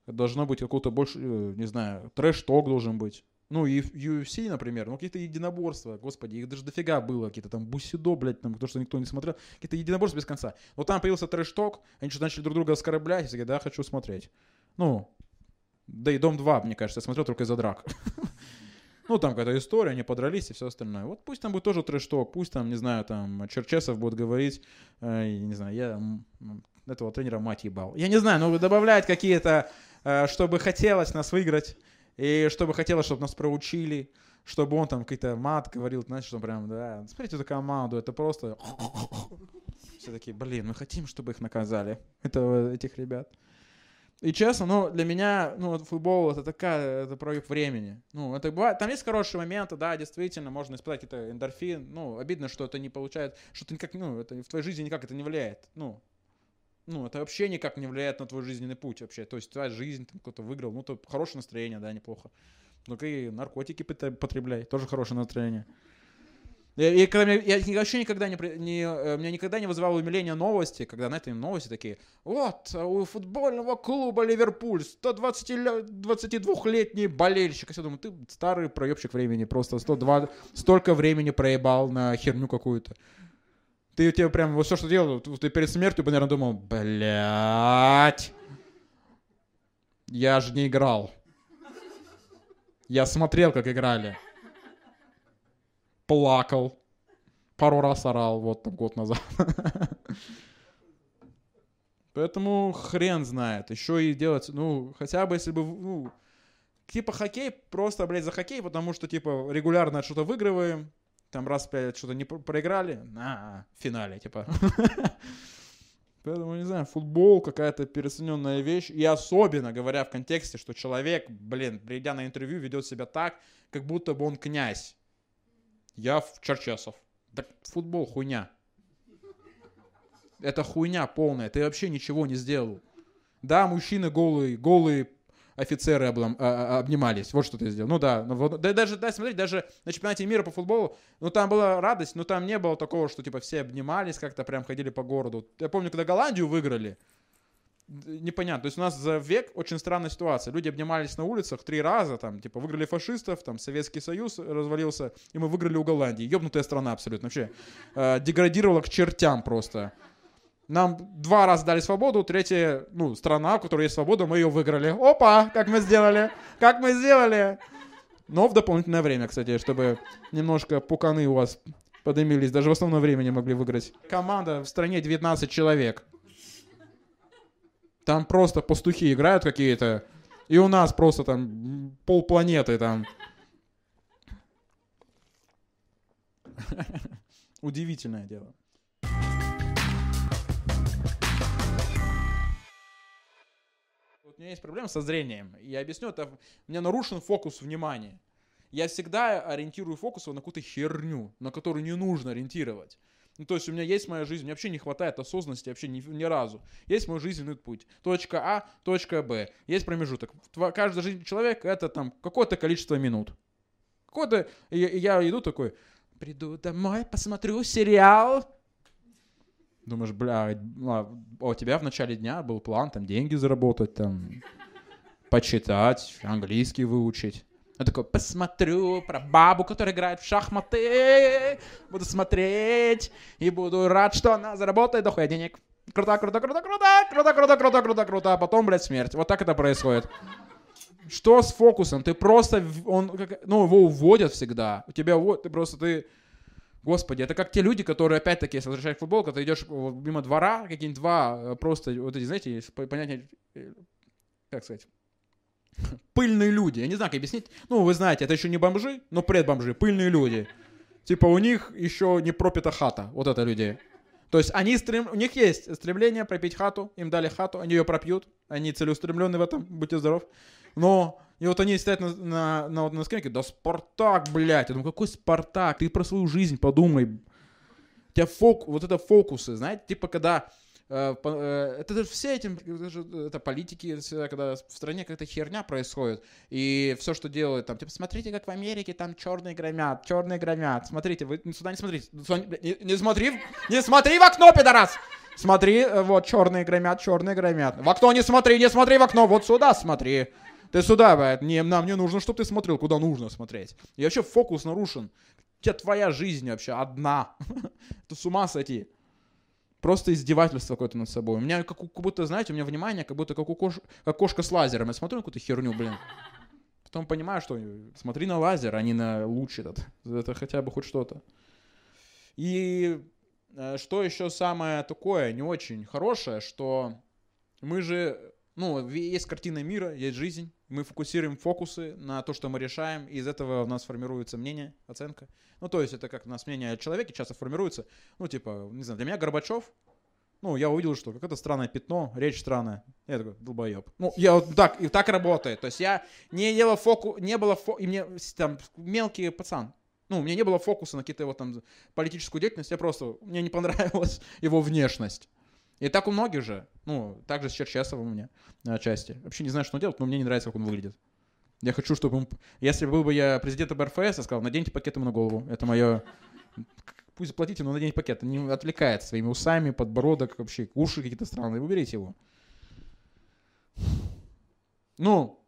A: Должно быть какой-то больше, э, не знаю, трэш-ток должен быть. Ну, и UFC, например, ну, какие-то единоборства, господи, их даже дофига было, какие-то там бусидо, блядь, там, то, что никто не смотрел, какие-то единоборства без конца. Вот там появился трэш-ток, они что-то начали друг друга оскорблять, и сказали, да, хочу смотреть. Ну, да и Дом 2, мне кажется, я смотрел только из-за драк. *laughs* Ну, там какая-то история, они подрались и все остальное. Вот пусть там будет тоже трэш-ток, пусть там, не знаю, там Черчесов будет говорить, э, не знаю, я этого тренера мать ебал. Я не знаю, ну добавляет какие-то, э, чтобы хотелось нас выиграть, и чтобы хотелось, чтобы нас проучили, чтобы он там какой-то мат говорил, знаешь, что прям, да, смотрите эту команду, это просто... *laughs* Все такие, блин, мы хотим, чтобы их наказали, это, этих ребят. И честно, ну, для меня, ну, футбол это такая, это проявь времени. Ну, это бывает, там есть хорошие моменты, да, действительно, можно испытать какие-то эндорфин. Ну, обидно, что это не получает, что ты никак, ну, это в твоей жизни никак это не влияет. Ну, ну, это вообще никак не влияет на твой жизненный путь вообще. То есть твоя жизнь, там кто-то выиграл, ну, то хорошее настроение, да, неплохо. Ну, и наркотики потребляй, тоже хорошее настроение. И, когда меня, я вообще никогда не, не, э, меня никогда не вызывало умиление новости, когда на этой новости такие, вот, у футбольного клуба Ливерпуль 122-летний болельщик. Я думаю, ты старый проебщик времени, просто 102, столько времени проебал на херню какую-то. Ты у тебя прям вот все, что делал, ты перед смертью, наверное, думал, блядь, я же не играл. Я смотрел, как играли плакал, пару раз орал, вот там год назад. Поэтому хрен знает. Еще и делать, ну, хотя бы если бы, ну, типа хоккей, просто, блядь, за хоккей, потому что, типа, регулярно что-то выигрываем, там раз пять что-то не проиграли, на, финале, типа. Поэтому, не знаю, футбол какая-то переоцененная вещь. И особенно говоря в контексте, что человек, блин, придя на интервью, ведет себя так, как будто бы он князь. Я в Черчесов. Так футбол хуйня. Это хуйня полная. Ты вообще ничего не сделал. Да, мужчины голые, голые офицеры облом, а, а, обнимались. Вот что ты сделал. Ну да, ну, да даже, да, смотрите, даже на чемпионате мира по футболу, ну там была радость, но там не было такого, что типа все обнимались, как-то прям ходили по городу. Я помню, когда Голландию выиграли, непонятно. То есть у нас за век очень странная ситуация. Люди обнимались на улицах три раза, там, типа, выиграли фашистов, там, Советский Союз развалился, и мы выиграли у Голландии. Ёбнутая страна абсолютно. Вообще, э, деградировала к чертям просто. Нам два раза дали свободу, третья, ну, страна, у которой есть свобода, мы ее выиграли. Опа, как мы сделали, как мы сделали. Но в дополнительное время, кстати, чтобы немножко пуканы у вас подымились. Даже в основном времени могли выиграть. Команда в стране 19 человек. Там просто пастухи играют какие-то. И у нас просто там полпланеты там. *laughs* Удивительное дело. Вот у меня есть проблема со зрением. Я объясню, это у меня нарушен фокус внимания. Я всегда ориентирую фокус на какую-то херню, на которую не нужно ориентировать. Ну, то есть у меня есть моя жизнь, мне вообще не хватает осознанности вообще ни, ни разу. Есть мой жизненный путь. Точка А, точка Б. Есть промежуток. Каждая жизнь человека это там какое-то количество минут. Какое-то... Я, я иду такой, приду домой, посмотрю сериал. Думаешь, бля, а у тебя в начале дня был план там деньги заработать, там почитать, английский выучить. Я такой, посмотрю про бабу, которая играет в шахматы. Буду смотреть и буду рад, что она заработает дохуя денег. Круто, круто, круто, круто, круто, круто, круто, круто, круто, а потом, блядь, смерть. Вот так это происходит. Что с фокусом? Ты просто, он, ну, его уводят всегда. У тебя вот, ты просто, ты, Господи, это как те люди, которые, опять-таки, если возвращаясь к футболу, когда ты идешь мимо двора, какие-нибудь два э, просто, вот эти, знаете, понятие, э, как сказать, пыльные люди. Я не знаю, как объяснить. Ну, вы знаете, это еще не бомжи, но предбомжи, пыльные люди. Типа у них еще не пропита хата. Вот это люди. То есть они стрем... у них есть стремление пропить хату, им дали хату, они ее пропьют, они целеустремлены в этом, будьте здоров. Но и вот они стоят на, на, на, на скамейке, да Спартак, блядь. Я думаю, какой Спартак? Ты про свою жизнь подумай. У тебя фок... вот это фокусы, знаете, типа когда Э, э, это все этим, это политики, когда в стране какая-то херня происходит, и все, что делают, там, типа, смотрите, как в Америке там черные громят, черные громят, смотрите, вы сюда не смотрите, не, не смотри, не смотри в окно, пидорас! Смотри, э, вот, черные громят, черные громят. В окно не смотри, не смотри в окно, вот сюда смотри. Ты сюда, не, нам не нужно, чтобы ты смотрел, куда нужно смотреть. И вообще фокус нарушен. Тебя твоя жизнь вообще одна. *laughs* Ты с ума сойти просто издевательство какое-то над собой. У меня как, как будто, знаете, у меня внимание, как будто как, у кош, как кошка с лазером. Я смотрю на какую-то херню, блин. Потом понимаю, что смотри на лазер, а не на луч этот. Это хотя бы хоть что-то. И э, что еще самое такое не очень хорошее, что мы же, ну, есть картина мира, есть жизнь, мы фокусируем фокусы на то, что мы решаем, и из этого у нас формируется мнение, оценка. Ну, то есть это как у нас мнение о человеке часто формируется. Ну, типа, не знаю, для меня Горбачев, ну, я увидел, что какое-то странное пятно, речь странная. Я такой, долбоеб. Ну, я вот так, и так работает. То есть я не делал фокус, не было фокус, и мне там мелкий пацан. Ну, у меня не было фокуса на какие-то его там политическую деятельность, я просто, мне не понравилась *laughs* его внешность. И так у многих же. Ну, также с Черчесовым у меня отчасти. Вообще не знаю, что он делает, но мне не нравится, как он выглядит. Я хочу, чтобы он... Если был бы я президентом РФС, я сказал, наденьте пакет ему на голову. Это мое... *laughs* Пусть платите, но наденьте пакет. Не отвлекает своими усами, подбородок, вообще уши какие-то странные. Уберите его. Ну,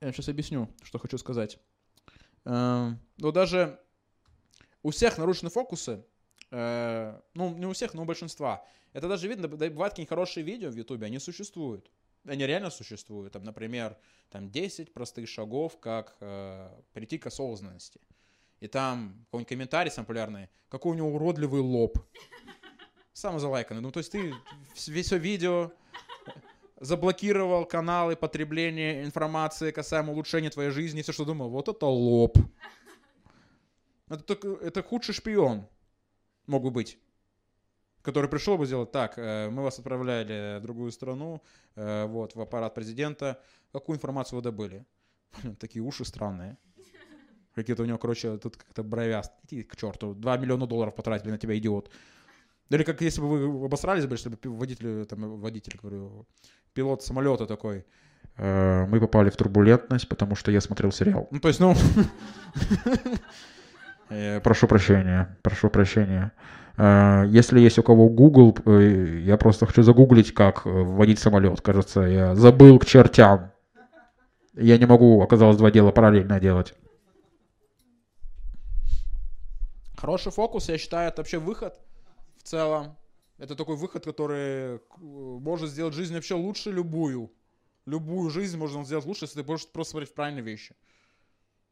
A: я сейчас объясню, что хочу сказать. Эм, но даже у всех нарушены фокусы, э, ну, не у всех, но у большинства. Это даже видно, бывают какие-нибудь хорошие видео в Ютубе, они существуют. Они реально существуют. Там, например, там 10 простых шагов, как э, прийти к осознанности. И там какой-нибудь комментарий сам популярный, какой у него уродливый лоб. Сам залайканный. Ну, то есть ты все видео заблокировал каналы потребления информации касаемо улучшения твоей жизни, все, что думал, вот это лоб. Это, это худший шпион мог бы быть, который пришел бы сделать так, э, мы вас отправляли в другую страну, э, вот, в аппарат президента, какую информацию вы добыли? Такие уши странные. Какие-то у него, короче, тут как-то бровяст. Иди к черту, 2 миллиона долларов потратили на тебя, идиот. Или как если бы вы обосрались бы, чтобы водитель, там, водитель, говорю, пилот самолета такой, «Э, мы попали в турбулентность, потому что я смотрел сериал. Ну, то есть, ну... *laughs* Э, прошу прощения, прошу прощения. Э, если есть у кого Google, я просто хочу загуглить, как водить самолет. Кажется, я забыл к чертям. Я не могу, оказалось, два дела параллельно делать. Хороший фокус, я считаю, это вообще выход в целом. Это такой выход, который может сделать жизнь вообще лучше любую. Любую жизнь можно сделать лучше, если ты можешь просто смотреть правильные вещи.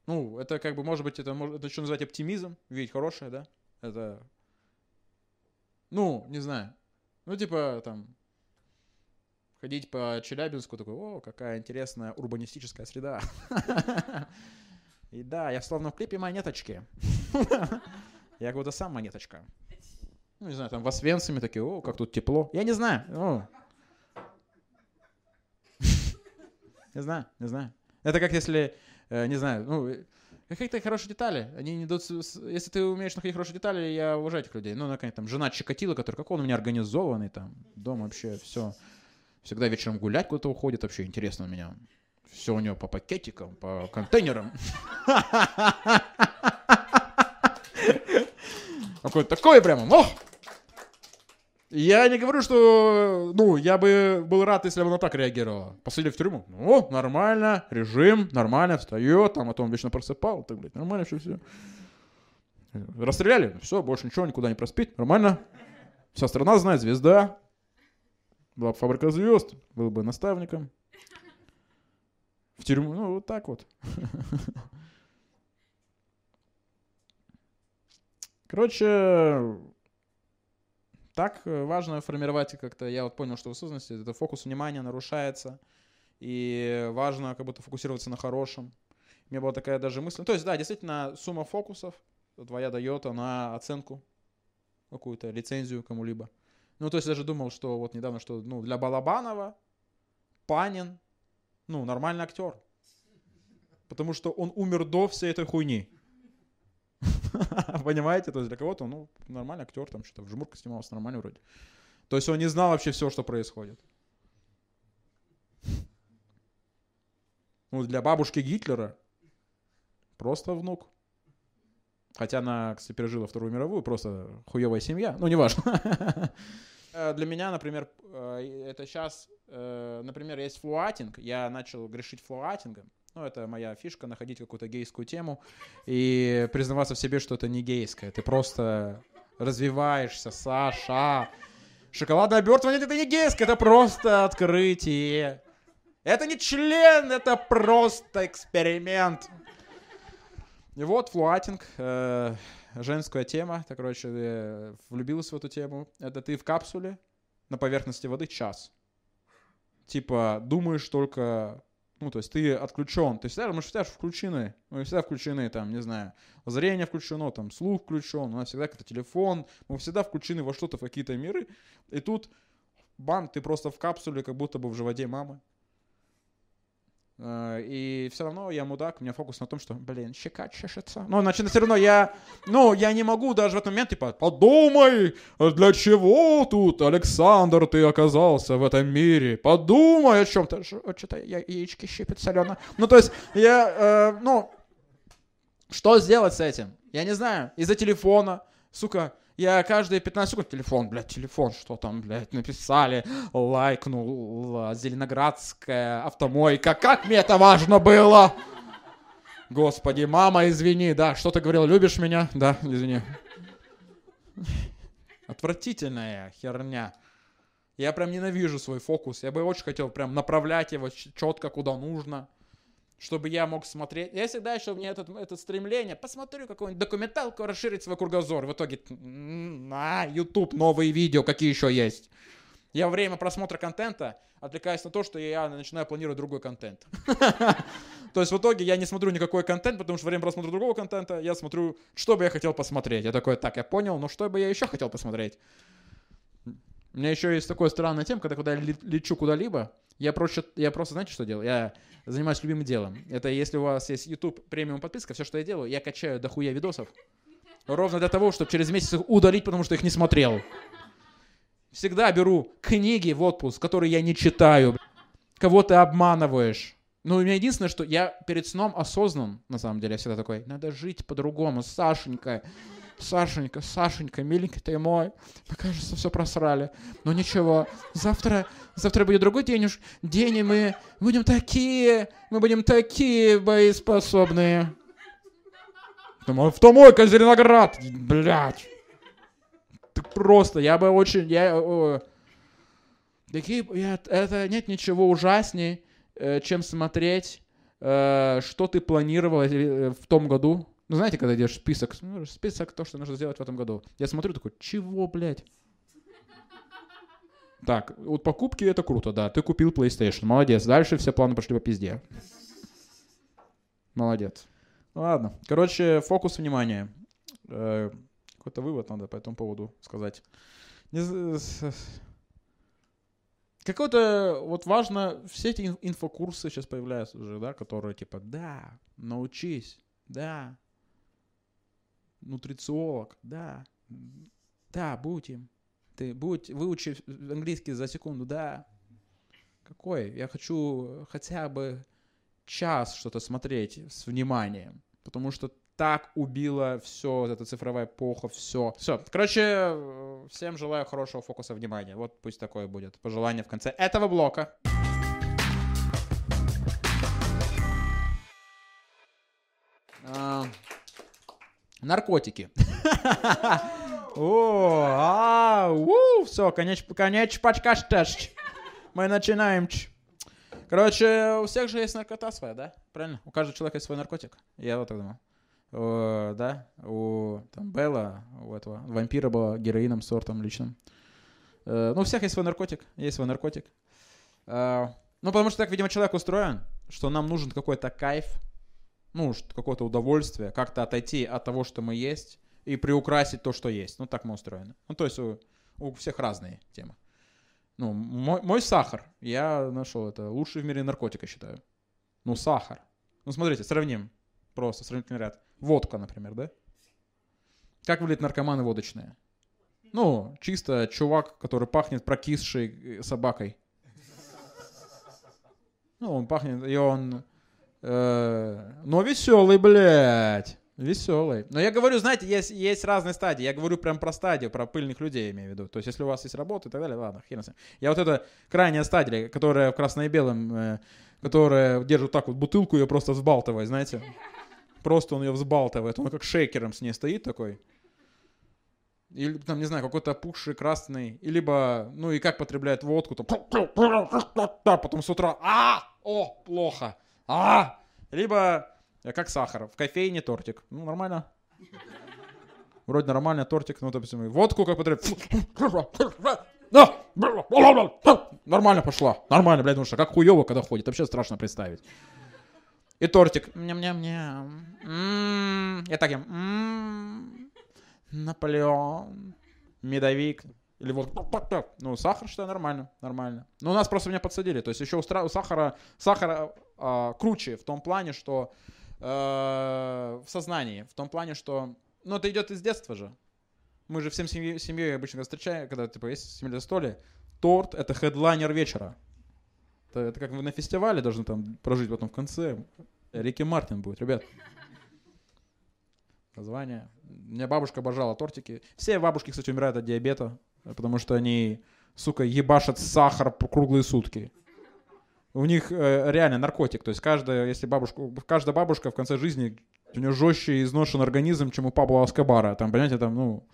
A: Ну, это как бы, может быть, это, это что называть оптимизм, видеть хорошее, да? Это, ну, не знаю. Ну, типа, там, ходить по Челябинску, такой, о, какая интересная урбанистическая среда. И да, я словно в клипе монеточки. Я как будто сам монеточка. Ну, не знаю, там в Освенциме такие, о, как тут тепло. Я не знаю. Не знаю, не знаю. Это как если, не знаю, ну, какие-то хорошие детали. Они не идут, если ты умеешь находить хорошие детали, я уважаю этих людей. Ну, наконец, там, жена Чикатила, который, как он у меня организованный, там, дом вообще, все. Всегда вечером гулять куда-то уходит, вообще интересно у меня. Все у него по пакетикам, по контейнерам. *laughs* Какой-то такой прямо, ох! Я не говорю, что, ну, я бы был рад, если бы она так реагировала. Посадили в тюрьму. Ну, нормально, режим, нормально, встает, там, а то он вечно просыпал, так, блядь, нормально все, все. Расстреляли, все, больше ничего, никуда не проспить, нормально. Вся страна знает, звезда. Была бы фабрика звезд, был бы наставником. В тюрьму, ну, вот так вот. *laughs* Короче, так э, важно формировать как-то, я вот понял, что в осознанности это фокус внимания нарушается, и важно как будто фокусироваться на хорошем. У меня была такая даже мысль. То есть, да, действительно, сумма фокусов твоя дает, она оценку какую-то, лицензию кому-либо. Ну, то есть, даже думал, что вот недавно, что ну, для Балабанова Панин, ну, нормальный актер. Потому что он умер до всей этой хуйни. *laughs* Понимаете? То есть для кого-то, ну, нормальный актер, там что-то в жмурке снимался, нормально вроде. То есть он не знал вообще все, что происходит. *laughs* Ну, для бабушки Гитлера просто внук. Хотя она, кстати, пережила Вторую мировую, просто хуевая семья. Ну, неважно. *laughs* Э, для меня, например, э, это сейчас, э, например, есть флуатинг. Я начал грешить флуатингом. Ну, это моя фишка, находить какую-то гейскую тему и признаваться в себе, что это не гейское. Ты просто развиваешься, Саша. Шоколадное обертывание это не гейское, это просто открытие. Это не член, это просто эксперимент. И вот флуатинг. Э, женская тема, ты, короче, влюбился в эту тему. Это ты в капсуле на поверхности воды час. Типа, думаешь только ну, то есть ты отключен, ты всегда, мы же всегда включены, мы всегда включены, там, не знаю, зрение включено, там, слух включен, у нас всегда какой-то телефон, мы всегда включены во что-то, в какие-то миры, и тут, бам, ты просто в капсуле, как будто бы в животе мамы, и все равно я мудак, у меня фокус на том, что, блин, щека чешется. Но, значит, все равно я, ну, я не могу даже в этот момент, типа, подумай, для чего тут, Александр, ты оказался в этом мире? Подумай о чем-то. Что-то я яички щипит солено. Ну, то есть, я, э, ну, что сделать с этим? Я не знаю. Из-за телефона, сука, я каждые 15 секунд телефон, блядь, телефон, что там, блядь, написали, лайкнул, Зеленоградская автомойка, как мне это важно было! Господи, мама, извини, да, что ты говорил, любишь меня? Да, извини. Отвратительная херня. Я прям ненавижу свой фокус. Я бы очень хотел прям направлять его четко куда нужно чтобы я мог смотреть. Я всегда еще у меня это, это стремление, посмотрю какую-нибудь документалку, расширить свой кругозор. В итоге, на YouTube новые видео, какие еще есть. Я во время просмотра контента отвлекаюсь на то, что я начинаю планировать другой контент. *laughs* То есть в итоге я не смотрю никакой контент, потому что во время просмотра другого контента я смотрю, что бы я хотел посмотреть. Я такой, так, я понял, но что бы я еще хотел посмотреть? У меня еще есть такое странное тема, когда, когда я лечу куда-либо, я просто, я просто, знаете, что делаю? Я занимаюсь любимым делом. Это если у вас есть YouTube премиум подписка, все, что я делаю, я качаю дохуя видосов. Ровно для того, чтобы через месяц их удалить, потому что их не смотрел. Всегда беру книги в отпуск, которые я не читаю. Кого ты обманываешь. Ну, у меня единственное, что я перед сном осознан, на самом деле, я всегда такой, надо жить по-другому, Сашенька. Сашенька, Сашенька, миленький ты мой, мы, кажется, все просрали. Но ничего, завтра, завтра будет другой день уж, день, и мы будем такие, мы будем такие боеспособные. В Томойка, Зеленоград, блядь. Ты просто, я бы очень, я, о, такие, я, это нет ничего ужаснее, э, чем смотреть, э, что ты планировал э, в том году, ну, знаете, когда идешь список, ну, список то, что нужно сделать в этом году. Я смотрю такой, чего, блядь? Так, вот покупки это круто, да. Ты купил PlayStation, молодец. Дальше все планы пошли по пизде. Молодец. Ну, ладно. Короче, фокус внимания. Э, какой-то вывод надо по этому поводу сказать. Какой-то, вот важно, все эти инфокурсы сейчас появляются уже, да, которые типа, да, научись, да, нутрициолог, да, да, будь им. Ты будь, выучи английский за секунду, да. Какой? Я хочу хотя бы час что-то смотреть с вниманием, потому что так убило все, эта цифровая эпоха, все. Все. Короче, всем желаю хорошего фокуса внимания. Вот пусть такое будет пожелание в конце этого блока. Наркотики. *laughs* О, все, конеч, пачкаш, тэш. Мы начинаем. Короче, у всех же есть наркота своя, да? Правильно? У каждого человека есть свой наркотик. Я вот так думаю. О, да, у там Белла, у этого вампира было героином сортом личным. Э, ну, у всех есть свой наркотик, есть свой наркотик. Э, ну, потому что так, видимо, человек устроен, что нам нужен какой-то кайф, ну, какое-то удовольствие, как-то отойти от того, что мы есть, и приукрасить то, что есть. Ну, так мы устроены. Ну, то есть у, у всех разные темы. Ну, мой, мой сахар, я нашел это, лучший в мире наркотик, я считаю. Ну, сахар. Ну, смотрите, сравним. Просто сравнительный ряд. Водка, например, да? Как выглядят наркоманы водочные? Ну, чисто чувак, который пахнет прокисшей собакой. Ну, он пахнет, и он Э, но веселый, блядь. Веселый. Но я говорю, знаете, есть, есть разные стадии. Я говорю прям про стадию, про пыльных людей имею в виду. То есть, если у вас есть работа и так далее, ладно, хрен с ним. Я вот эта крайняя стадия, которая в красно и белом, э, которая держит так вот бутылку, ее просто взбалтывает, знаете. Просто он ее взбалтывает. Он как шейкером с ней стоит такой. Или там, не знаю, какой-то опухший красный. И либо, ну и как потребляет водку, там, потом с утра, а, о, плохо а, либо э, как сахар, в кофейне тортик. Ну, нормально. вроде нормально, тортик, ну, допустим, водку как потреб... Нормально пошла, нормально, блядь, потому что как хуево, когда ходит, вообще страшно представить. И тортик. Ням-ням-ням. М-м-м. Я так ем. М-м-м. Наполеон. Медовик. Или вот, ну, сахар, что нормально, нормально. Но у нас просто меня подсадили. То есть еще у, сахара, сахара э, круче в том плане, что э, в сознании, в том плане, что, ну, это идет из детства же. Мы же всем семьей, семьей обычно встречаем, когда, типа, есть семейное застолье, торт — это хедлайнер вечера. Это, это как вы на фестивале должны там прожить потом в конце. Рики Мартин будет, ребят. Название. У меня бабушка обожала тортики. Все бабушки, кстати, умирают от диабета, потому что они, сука, ебашат сахар круглые сутки. У них э, реально наркотик. То есть каждая, если бабушка, каждая бабушка в конце жизни, у нее жестче изношен организм, чем у Пабло Аскобара. Там, понимаете, там, ну...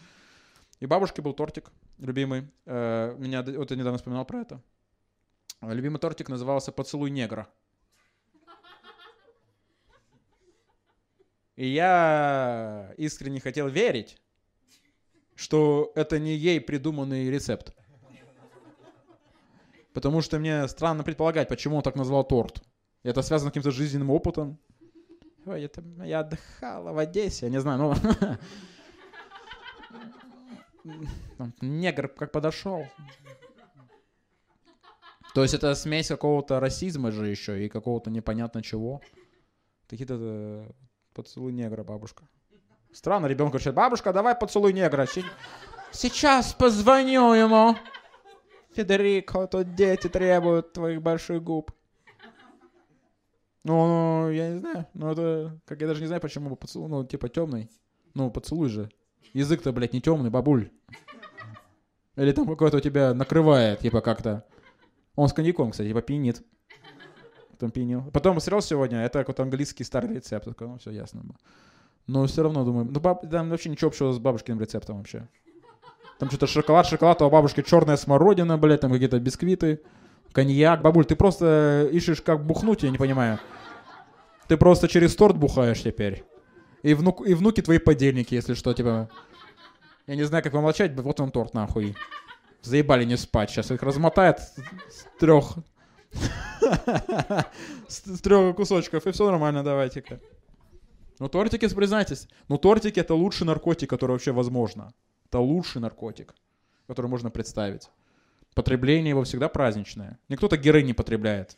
A: И бабушке был тортик любимый. Э, меня, вот я недавно вспоминал про это. Любимый тортик назывался «Поцелуй негра». И я искренне хотел верить, что это не ей придуманный рецепт. Потому что мне странно предполагать, почему он так назвал торт. Это связано с каким-то жизненным опытом. Ой, это я отдыхала в Одессе, я не знаю, ну... Негр как подошел. То есть это смесь какого-то расизма же еще и какого-то непонятно чего. Какие-то э, поцелуй негра, бабушка. Странно, ребенок говорит, бабушка, давай поцелуй негра. Сейчас позвоню ему. Федерико, тут дети требуют твоих больших губ. Ну, я не знаю. Ну, это, как я даже не знаю, почему поцелуй, ну, типа темный. Ну, поцелуй же. Язык-то, блядь, не темный, бабуль. Или там какой-то у тебя накрывает, типа как-то. Он с коньяком, кстати, типа пьянит. Потом пьянил. Потом смотрел сегодня, это какой-то английский старый рецепт. Ну, все ясно. Но все равно думаю, ну, баб, там вообще ничего общего с бабушкиным рецептом вообще. Там что-то шоколад, шоколад, а у бабушки черная смородина, блядь, там какие-то бисквиты, коньяк. Бабуль, ты просто ищешь, как бухнуть, я не понимаю. Ты просто через торт бухаешь теперь. И, внук, и внуки твои подельники, если что, типа... Я не знаю, как вам молчать, вот он торт, нахуй. Заебали не спать. Сейчас их размотает с трех... *laughs* С трех кусочков, и все нормально, давайте-ка. Ну, тортики, признайтесь, ну, тортики это лучший наркотик, который вообще возможно. Это лучший наркотик, который можно представить. Потребление его всегда праздничное. Никто так герой не потребляет.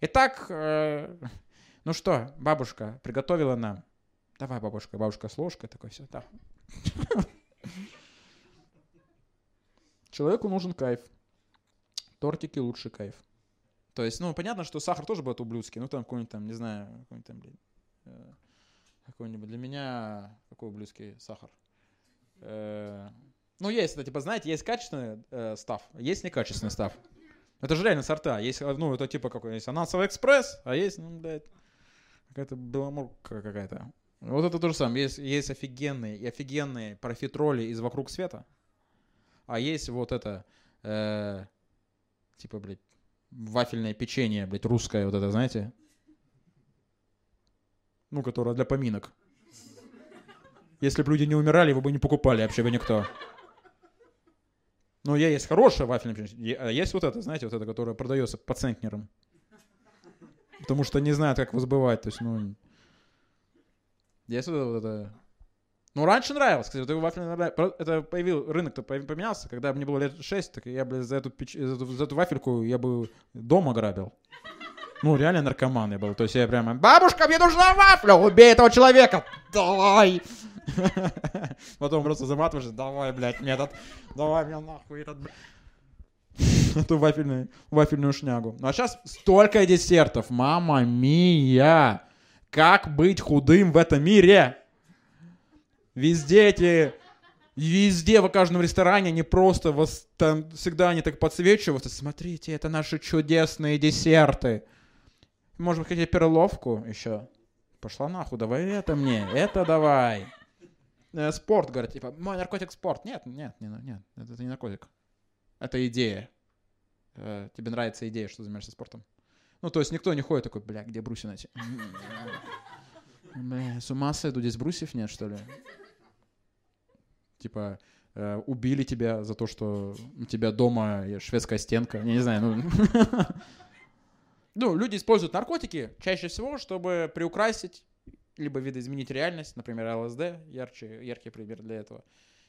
A: Итак, э, ну что, бабушка приготовила нам. Давай, бабушка, бабушка с ложкой, такой все, да. Человеку нужен кайф. Тортики лучший кайф. То есть, ну, понятно, что сахар тоже будет ублюдский. Ну, там какой-нибудь там, не знаю, какой-нибудь там, блин, э, какой-нибудь. Для меня какой ублюдский сахар? Э, ну, есть, это, типа, знаете, есть качественный э, став, есть некачественный став. Это же реально сорта. Есть, ну, это типа какой есть анансовый экспресс, а есть, ну, блядь, какая-то беломорка какая-то. Вот это то же самое. Есть, есть офигенные и офигенные профитроли из «Вокруг света», а есть вот это, э, типа, блядь, вафельное печенье, блядь, русское вот это, знаете? Ну, которое для поминок. Если бы люди не умирали, вы бы не покупали вообще бы никто. Ну, я есть хорошее вафельное печенье, а есть вот это, знаете, вот это, которое продается по центнерам. Потому что не знают, как его сбывать, то есть, ну... Есть вот это, вот это ну, раньше нравилось, кстати, вот вафельная это появил, рынок-то поменялся, когда мне было лет 6, так я, блядь, за эту, печ... за, эту, за эту вафельку я бы дома грабил. Ну, реально наркоман я был. То есть я прямо, бабушка, мне нужна вафля, убей этого человека, давай. *laughs* Потом просто заматываешь, давай, блядь, мне давай мне нахуй этот, *laughs* эту вафельную, вафельную шнягу. Ну, а сейчас столько десертов, мама мия. Как быть худым в этом мире? Везде эти Везде, в каждом ресторане они просто вас там всегда они так подсвечиваются. Смотрите, это наши чудесные десерты. Может быть, хотите перловку еще? Пошла нахуй, давай это мне, это давай. Э, спорт, говорят, типа, мой наркотик спорт. Нет, нет, нет, нет, это, это не наркотик. Это идея. Э, тебе нравится идея, что занимаешься спортом. Ну, то есть никто не ходит такой, бля, где брусья найти? Бля, с ума сойду, здесь брусьев нет, что ли? типа, э, убили тебя за то, что у тебя дома шведская стенка. Я не знаю, ну... Ну, люди используют наркотики чаще всего, чтобы приукрасить либо видоизменить реальность, например, ЛСД, ярче, яркий пример для этого.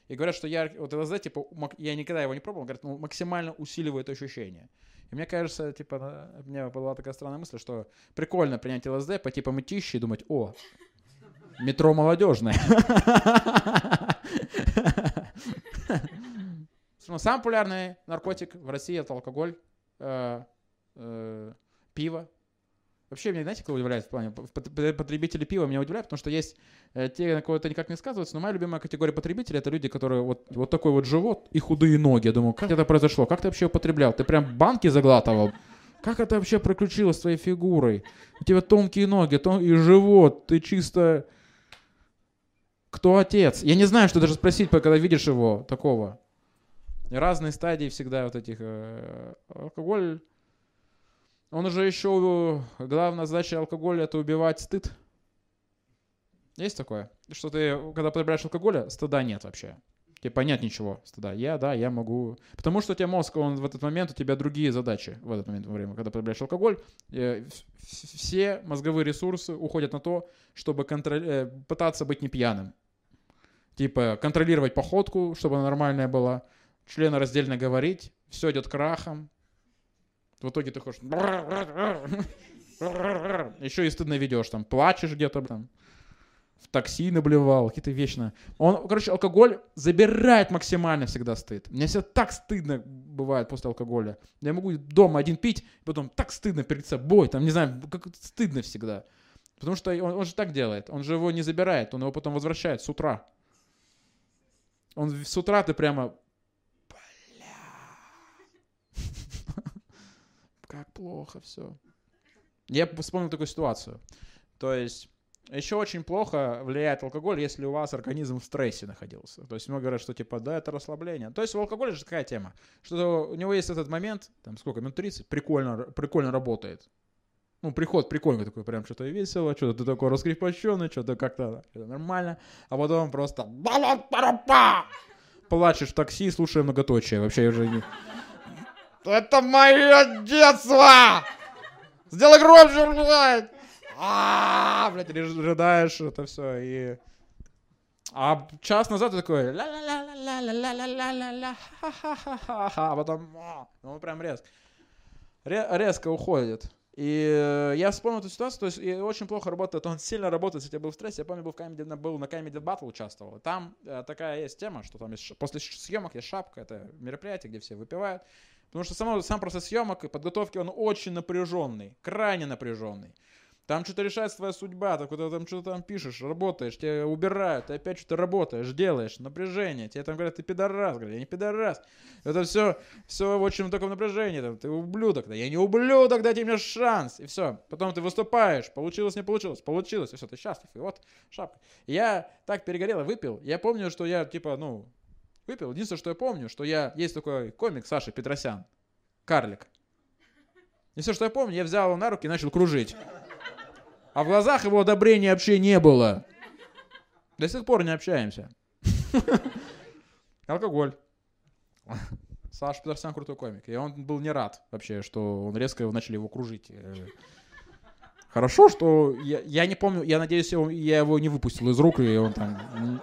A: И говорят, что яр... вот ЛСД, типа, я никогда его не пробовал, говорят, ну, максимально усиливает ощущение. И мне кажется, типа, у меня была такая странная мысль, что прикольно принять ЛСД, пойти помыть и думать, о, метро молодежное. *laughs* Самый популярный наркотик в России это алкоголь, э, э, пиво, Вообще, меня, знаете, кто удивляет в плане потребителей пива? Меня удивляет, потому что есть э, те, на кого это никак не сказывается, но моя любимая категория потребителей — это люди, которые вот, вот такой вот живот и худые ноги. Я думаю, как это произошло? Как ты вообще употреблял? Ты прям банки заглатывал? Как это вообще приключилось с твоей фигурой? У тебя тонкие ноги тон... и живот. Ты чисто... Кто отец? Я не знаю, что даже спросить, когда видишь его такого. Разные стадии всегда вот этих... Э, алкоголь он уже еще, главная задача алкоголя это убивать стыд. Есть такое? Что ты, когда потребляешь алкоголя, стыда нет вообще. Типа нет ничего стыда. Я, да, я могу. Потому что у тебя мозг, он в этот момент, у тебя другие задачи в этот момент во время, когда потребляешь алкоголь. Э, все мозговые ресурсы уходят на то, чтобы контроль... Э, пытаться быть не пьяным. Типа контролировать походку, чтобы она нормальная была, члены раздельно говорить, все идет крахом, в итоге ты хочешь... Еще и стыдно ведешь, там, плачешь где-то, там, в такси наблевал, какие-то вечно. Он, короче, алкоголь забирает максимально всегда стыд. Мне всегда так стыдно бывает после алкоголя. Я могу дома один пить, потом так стыдно перед собой, там, не знаю, как стыдно всегда. Потому что он, он же так делает. Он же его не забирает, он его потом возвращает с утра. Он с утра ты прямо как плохо все. Я вспомнил такую ситуацию. То есть еще очень плохо влияет алкоголь, если у вас организм в стрессе находился. То есть многие говорят, что типа, да, это расслабление. То есть у алкоголя же такая тема, что у него есть этот момент, там сколько, минут 30, прикольно, прикольно работает. Ну, приход прикольный такой, прям что-то весело, что-то ты такой раскрепощенный, что-то как-то нормально. А потом просто плачешь в такси, слушая многоточие. Вообще уже не... Это мое детство! Сделай громче, блядь! А, блядь, рыдаешь, это все, и... А час назад ты такой... А потом... Ну, прям резко. Резко уходит. И я вспомнил эту ситуацию, то есть и очень плохо работает, он сильно работает, если я был в стрессе, я помню, был, в Comedy, был на Comedy Battle участвовал, там такая есть тема, что там после съемок есть шапка, это мероприятие, где все выпивают, Потому что само, сам процесс съемок и подготовки, он очень напряженный, крайне напряженный. Там что-то решается твоя судьба, ты куда там что-то там пишешь, работаешь, тебя убирают, ты опять что-то работаешь, делаешь, напряжение, тебе там говорят, ты пидорас, говорят, я не пидорас. Это все, все в очень таком напряжении, там, ты ублюдок, да я не ублюдок, дайте мне шанс, и все. Потом ты выступаешь, получилось, не получилось, получилось, и все, ты счастлив, и вот шапка. Я так перегорел выпил, я помню, что я, типа, ну, Выпил. Единственное, что я помню, что я... Есть такой комик Саша Петросян. Карлик. И все, что я помню, я взял его на руки и начал кружить. А в глазах его одобрения вообще не было. До сих пор не общаемся. *laughs* Алкоголь. Саша Петросян крутой комик. И он был не рад вообще, что он резко начали его кружить. Хорошо, что я, я не помню, я надеюсь, я его не выпустил из рук, и он там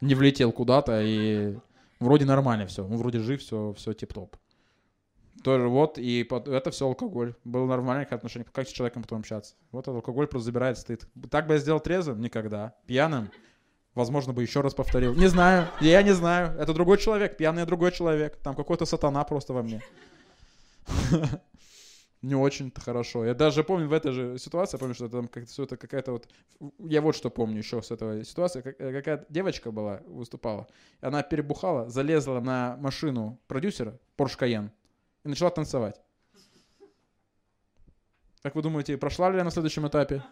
A: не влетел куда-то, и Вроде нормально все, ну вроде жив, все, все тип-топ. Тоже вот, и это все алкоголь. Было нормальное отношение. Как с человеком потом общаться? Вот алкоголь просто забирает стыд. Так бы я сделал трезвым? Никогда. Пьяным? Возможно, бы еще раз повторил. Не знаю. Я не знаю. Это другой человек. Пьяный другой человек. Там какой-то сатана просто во мне. *laughs* не очень-то хорошо. Я даже помню в этой же ситуации, помню, что там как все это какая-то вот... Я вот что помню еще с этого ситуации. Э, какая девочка была, выступала. Она перебухала, залезла на машину продюсера, Porsche Cayenne, и начала танцевать. Как вы думаете, прошла ли она на следующем этапе?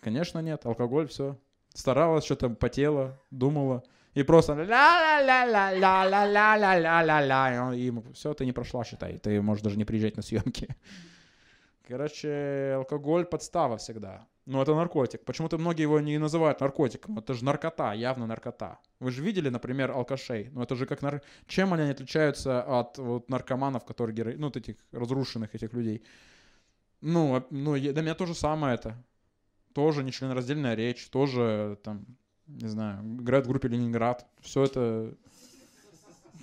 A: Конечно, нет. Алкоголь, все. Старалась, что-то потела, думала. И просто ла-ла-ла-ла-ла-ла-ла-ла-ла-ла. И все, ты не прошла, считай. Ты можешь даже не приезжать на съемки. *laughs* Короче, алкоголь подстава всегда. Ну, это наркотик. Почему-то многие его не называют наркотиком. Это же наркота, явно наркота. Вы же видели, например, алкашей. Ну, это же как... Нар... Чем они отличаются от вот, наркоманов, которые... Геро... Ну, вот этих разрушенных этих людей. Ну, а, ну, для меня то же самое это. Тоже нечленораздельная речь, тоже там, не знаю, играют в группе Ленинград. Все это...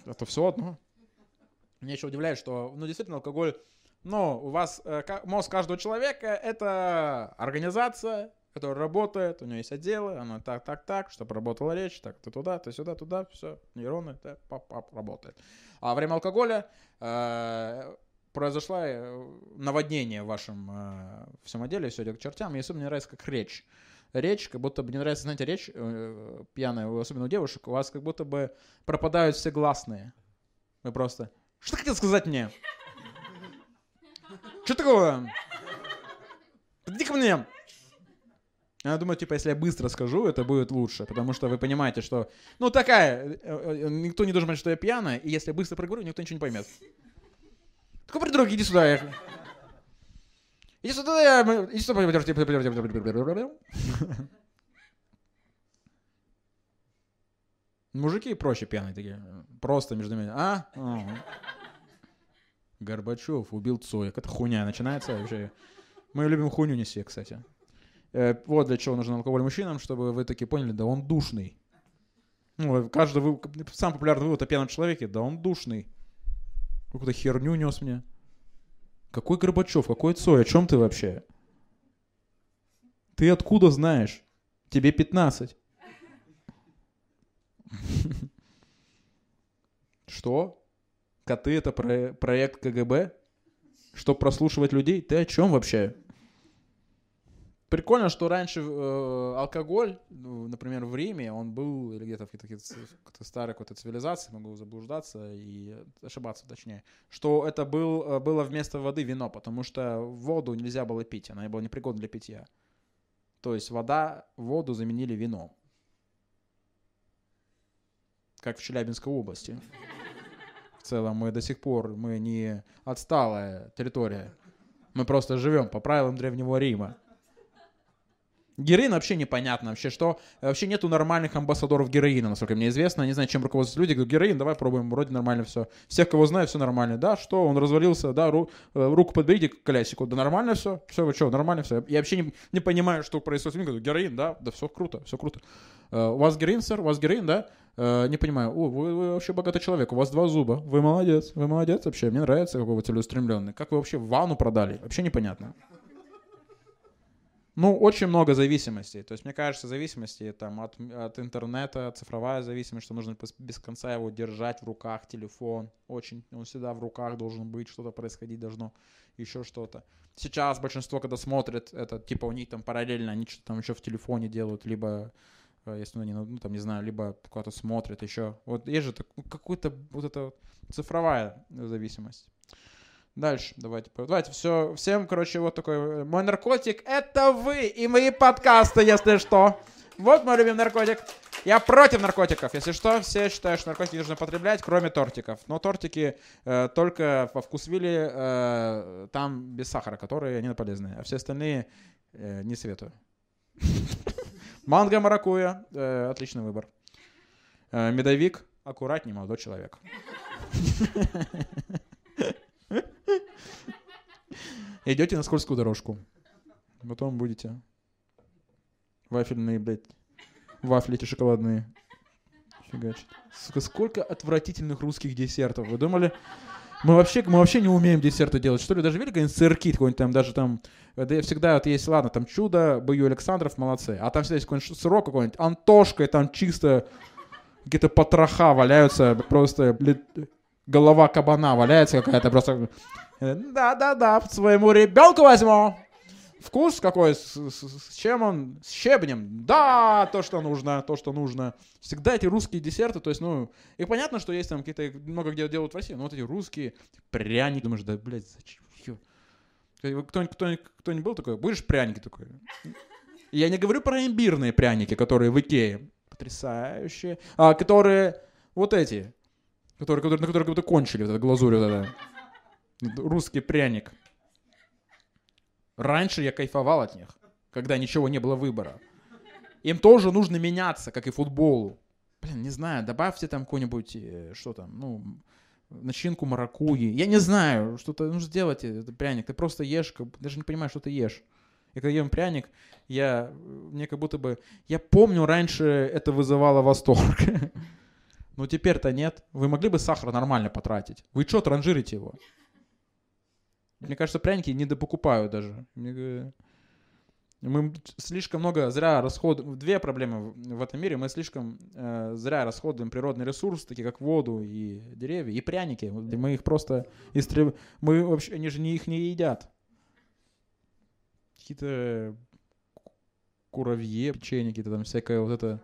A: Это все одно. Меня еще удивляет, что, ну, действительно, алкоголь но у вас э, мозг каждого человека — это организация, которая работает, у нее есть отделы, она так, так, так, чтобы работала речь, так, то туда, то сюда, туда, все, нейроны, так, пап, пап, работает. А время алкоголя э, произошло э, наводнение в вашем э, всем отделе, все идет к чертям, и особенно мне нравится как речь. Речь, как будто бы, мне нравится, знаете, речь э, пьяная, особенно у девушек, у вас как будто бы пропадают все гласные. Вы просто, что ты хотел сказать мне? Что такое? Подойди ко мне. Я думаю, типа, если я быстро скажу, это будет лучше, потому что вы понимаете, что, ну, такая, э, э, никто не должен понять, что я пьяная, и если я быстро проговорю, никто ничего не поймет. Такой придурок, иди сюда. Я... Иди сюда, я... Иди сюда. Мужики проще пьяные такие. Просто между ними. А? Горбачев убил Цоя. Это хуйня начинается вообще. Мы любим хуйню неси, кстати. Э, вот для чего нужен алкоголь мужчинам, чтобы вы таки поняли, да он душный. Ну, каждый вы... Сам популярный вывод о пьяном человеке, да он душный. Какую-то херню нес мне. Какой Горбачев, какой Цой, о чем ты вообще? Ты откуда знаешь? Тебе 15. Что? Коты это про- проект КГБ? Чтобы прослушивать людей? Ты о чем вообще? Прикольно, что раньше э, алкоголь, ну, например, в Риме, он был, или где-то в каких-то старой какой-то цивилизации, могу заблуждаться и ошибаться точнее, что это был, э, было вместо воды вино, потому что воду нельзя было пить, она была непригодна для питья. То есть вода, воду заменили вином. Как в Челябинской области целом мы до сих пор, мы не отсталая территория. Мы просто живем по правилам Древнего Рима. Героин вообще непонятно вообще, что вообще нету нормальных амбассадоров героина, насколько мне известно. Не знаю, чем руководствуются люди. Говорят, героин, давай пробуем, вроде нормально все. Всех, кого знаю, все нормально. Да, что, он развалился, да, ру, э, руку подберите к колясику. Да нормально все, все, вы что, нормально все. Я вообще не, не понимаю, что происходит. Говорю, героин, да, да, все круто, все круто. Uh, у вас героин, сэр, у вас героин, да? Uh, не понимаю, о, вы, вы вообще богатый человек, у вас два зуба, вы молодец, вы молодец вообще, мне нравится, какой вы целеустремленный. Как вы вообще ванну продали? Вообще непонятно. Ну, очень много зависимостей. То есть, мне кажется, зависимости там, от, от интернета, цифровая зависимость, что нужно без конца его держать в руках, телефон. Очень, он всегда в руках должен быть, что-то происходить должно, еще что-то. Сейчас большинство, когда смотрят, это типа у них там параллельно, они что-то там еще в телефоне делают, либо э, если они, ну, там, не знаю, либо куда-то смотрят еще. Вот есть же какой-то вот эта цифровая зависимость. Дальше, давайте. Давайте, все, всем, короче, вот такой. Э, мой наркотик — это вы и мои подкасты, если что. Вот мой любимый наркотик. Я против наркотиков. Если что, все считают, что наркотики нужно потреблять, кроме тортиков. Но тортики э, только во вкус вилли, э, там без сахара, которые они полезные. А все остальные э, не советую. *laughs* Манго маракуя. Э, отличный выбор. Э, медовик. Аккуратней, молодой человек. *laughs* Идете на скользкую дорожку. Потом будете вафельные, блядь, вафли эти шоколадные. Фигачить. Сука, сколько отвратительных русских десертов. Вы думали, мы вообще, мы вообще не умеем десерты делать. Что ли, даже видели какой-нибудь сырки, какой-нибудь там, даже там, да всегда вот есть, ладно, там чудо, Бою Александров, молодцы. А там всегда есть какой-нибудь сырок какой-нибудь, Антошка, и там чисто какие-то потроха валяются, просто, блядь, голова кабана валяется какая-то, просто да-да-да, своему ребенку возьму. Вкус какой, с, с, с чем он? С щебнем. Да, то, что нужно, то, что нужно. Всегда эти русские десерты, то есть, ну, и понятно, что есть там какие-то, много где делают в России, но вот эти русские пряники, думаешь, да, блядь, зачем? Кто-нибудь, кто-нибудь, кто-нибудь был такой? Будешь пряники такой? Я не говорю про имбирные пряники, которые в Икее. Потрясающие. А, которые, вот эти, которые, которые, на которые как будто кончили, вот эта глазурь вот эта. Русский пряник. Раньше я кайфовал от них. когда ничего не было выбора. Им тоже нужно меняться, как и футболу. Блин, не знаю, добавьте там какую-нибудь, э, что там, ну, начинку маракуйи. Я не знаю, что-то нужно сделать, этот пряник. Ты просто ешь, даже не понимаешь, что ты ешь. И когда ем пряник, я, мне как будто бы... Я помню, раньше это вызывало восторг. *laughs* Но теперь-то нет. Вы могли бы сахар нормально потратить? Вы что, транжирите его? Мне кажется, пряники не допокупают даже. Мы слишком много зря расходуем. Две проблемы в этом мире. Мы слишком э, зря расходуем природный ресурс, такие как воду и деревья, и пряники. Мы их просто истреб... Мы вообще, они же не их не едят. Какие-то куравье, печенье, какие-то там всякое вот это